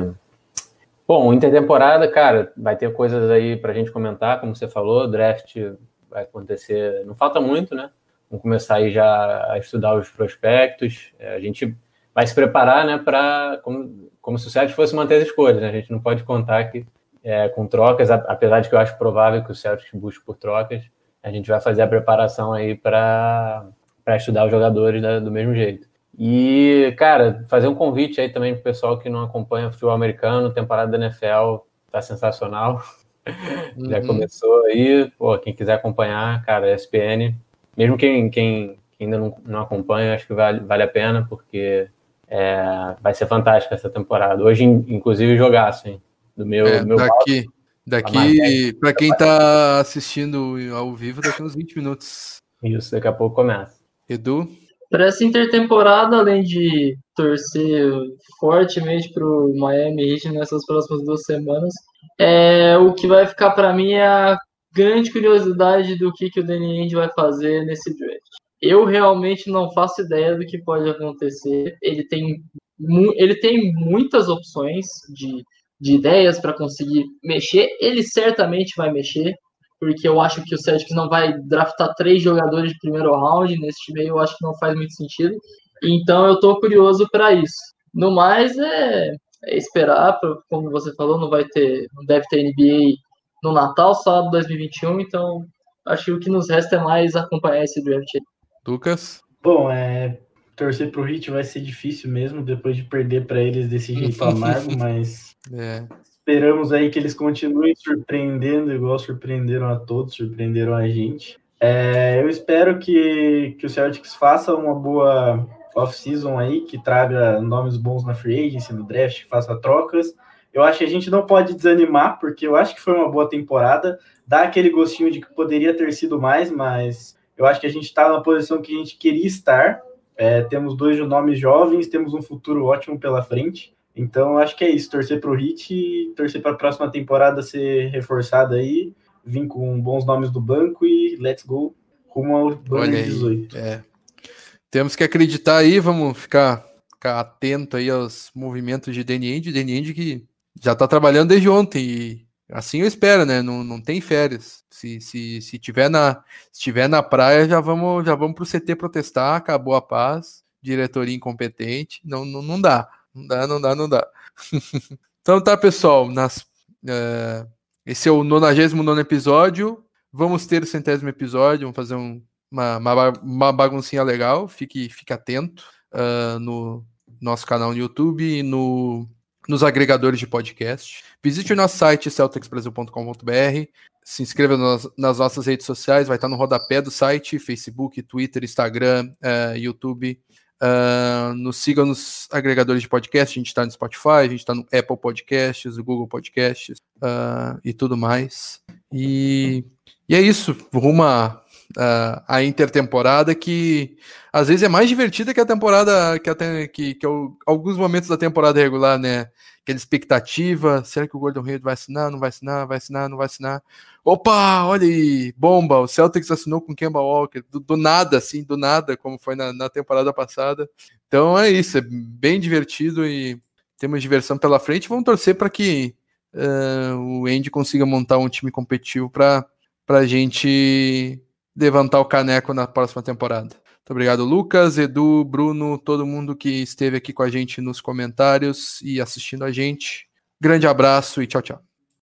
Bom, intertemporada, cara, vai ter coisas aí para a gente comentar, como você falou, draft vai acontecer, não falta muito, né? Vamos começar aí já a estudar os prospectos, é, a gente vai se preparar, né, para como, como se o Celtics fosse manter as escolhas, né? A gente não pode contar que é, com trocas, apesar de que eu acho provável que o Celtics busque por trocas, a gente vai fazer a preparação aí para estudar os jogadores do mesmo jeito. E, cara, fazer um convite aí também pro pessoal que não acompanha futebol americano, temporada da NFL tá sensacional. *laughs* Uhum. Já começou aí, pô, quem quiser acompanhar, cara, ESPN, mesmo quem, quem, quem ainda não, não acompanha, acho que vale, vale a pena, porque é, vai ser fantástica essa temporada. Hoje, inclusive, jogaço, hein? Do meu, é, do meu daqui, daqui para quem tá assistindo ao vivo, daqui uns 20 minutos. Isso, daqui a pouco começa. Edu? Para essa intertemporada, além de torcer fortemente para o Miami Heat nessas próximas duas semanas, é, o que vai ficar para mim é a grande curiosidade do que, que o Danny Ainge vai fazer nesse draft. Eu realmente não faço ideia do que pode acontecer. Ele tem, ele tem muitas opções de, de ideias para conseguir mexer. Ele certamente vai mexer porque eu acho que o Celtics não vai draftar três jogadores de primeiro round nesse time aí, eu acho que não faz muito sentido. Então eu tô curioso para isso. No mais é, é esperar, como você falou, não vai ter, não deve ter NBA no Natal, só 2021, então acho que o que nos resta é mais acompanhar esse draft aí. Lucas? Bom, é torcer pro Heat vai ser difícil mesmo depois de perder para eles desse jeito amargo, mas *laughs* é. Esperamos aí que eles continuem surpreendendo, igual surpreenderam a todos, surpreenderam a gente. É, eu espero que, que o Celtics faça uma boa off-season aí, que traga nomes bons na free agency, no draft, que faça trocas. Eu acho que a gente não pode desanimar, porque eu acho que foi uma boa temporada. Dá aquele gostinho de que poderia ter sido mais, mas eu acho que a gente está na posição que a gente queria estar. É, temos dois nomes jovens, temos um futuro ótimo pela frente. Então, acho que é isso. Torcer para o Hit e torcer para a próxima temporada ser reforçada aí, vir com bons nomes do banco e let's go rumo ao 2018. É. Temos que acreditar aí, vamos ficar, ficar atento aí aos movimentos de Danny Ainge que já está trabalhando desde ontem e assim eu espero, né? Não, não tem férias. Se, se, se, tiver na, se tiver na praia, já vamos já vamos para o CT protestar, acabou a paz, diretoria incompetente, não, não, não dá. Não dá, não dá, não dá. *laughs* então tá, pessoal. Nas, uh, esse é o 99 episódio. Vamos ter o centésimo episódio. Vamos fazer um, uma, uma, uma, baguncinha legal. Fique, fique atento uh, no nosso canal no YouTube e no, nos agregadores de podcast. Visite o nosso site celticsbrasil.com.br. Se inscreva nas, nas, nossas redes sociais, vai estar no rodapé do site: Facebook, Twitter, Instagram, uh, YouTube. Uh, nos sigam nos agregadores de podcast, a gente está no Spotify, a gente está no Apple Podcasts, no Google Podcasts uh, e tudo mais. E, e é isso, rumo a, a, a, intertemporada que às vezes é mais divertida que a temporada, que, a, que, que alguns momentos da temporada regular, né? Aquela expectativa, será que o Gordon Hayward vai assinar, não vai assinar, vai assinar, não vai assinar? Opa, olha aí, bomba, o Celtics assinou com Kemba Walker, do, do nada, assim, do nada, como foi na, na, temporada passada. Então é isso, é bem divertido e temos diversão pela frente. Vamos torcer para que uh, o Andy consiga montar um time competitivo para a gente levantar o caneco na próxima temporada. Muito obrigado, Lucas, Edu, Bruno, todo mundo que esteve aqui com a gente nos comentários e assistindo a gente. Grande abraço e tchau, tchau.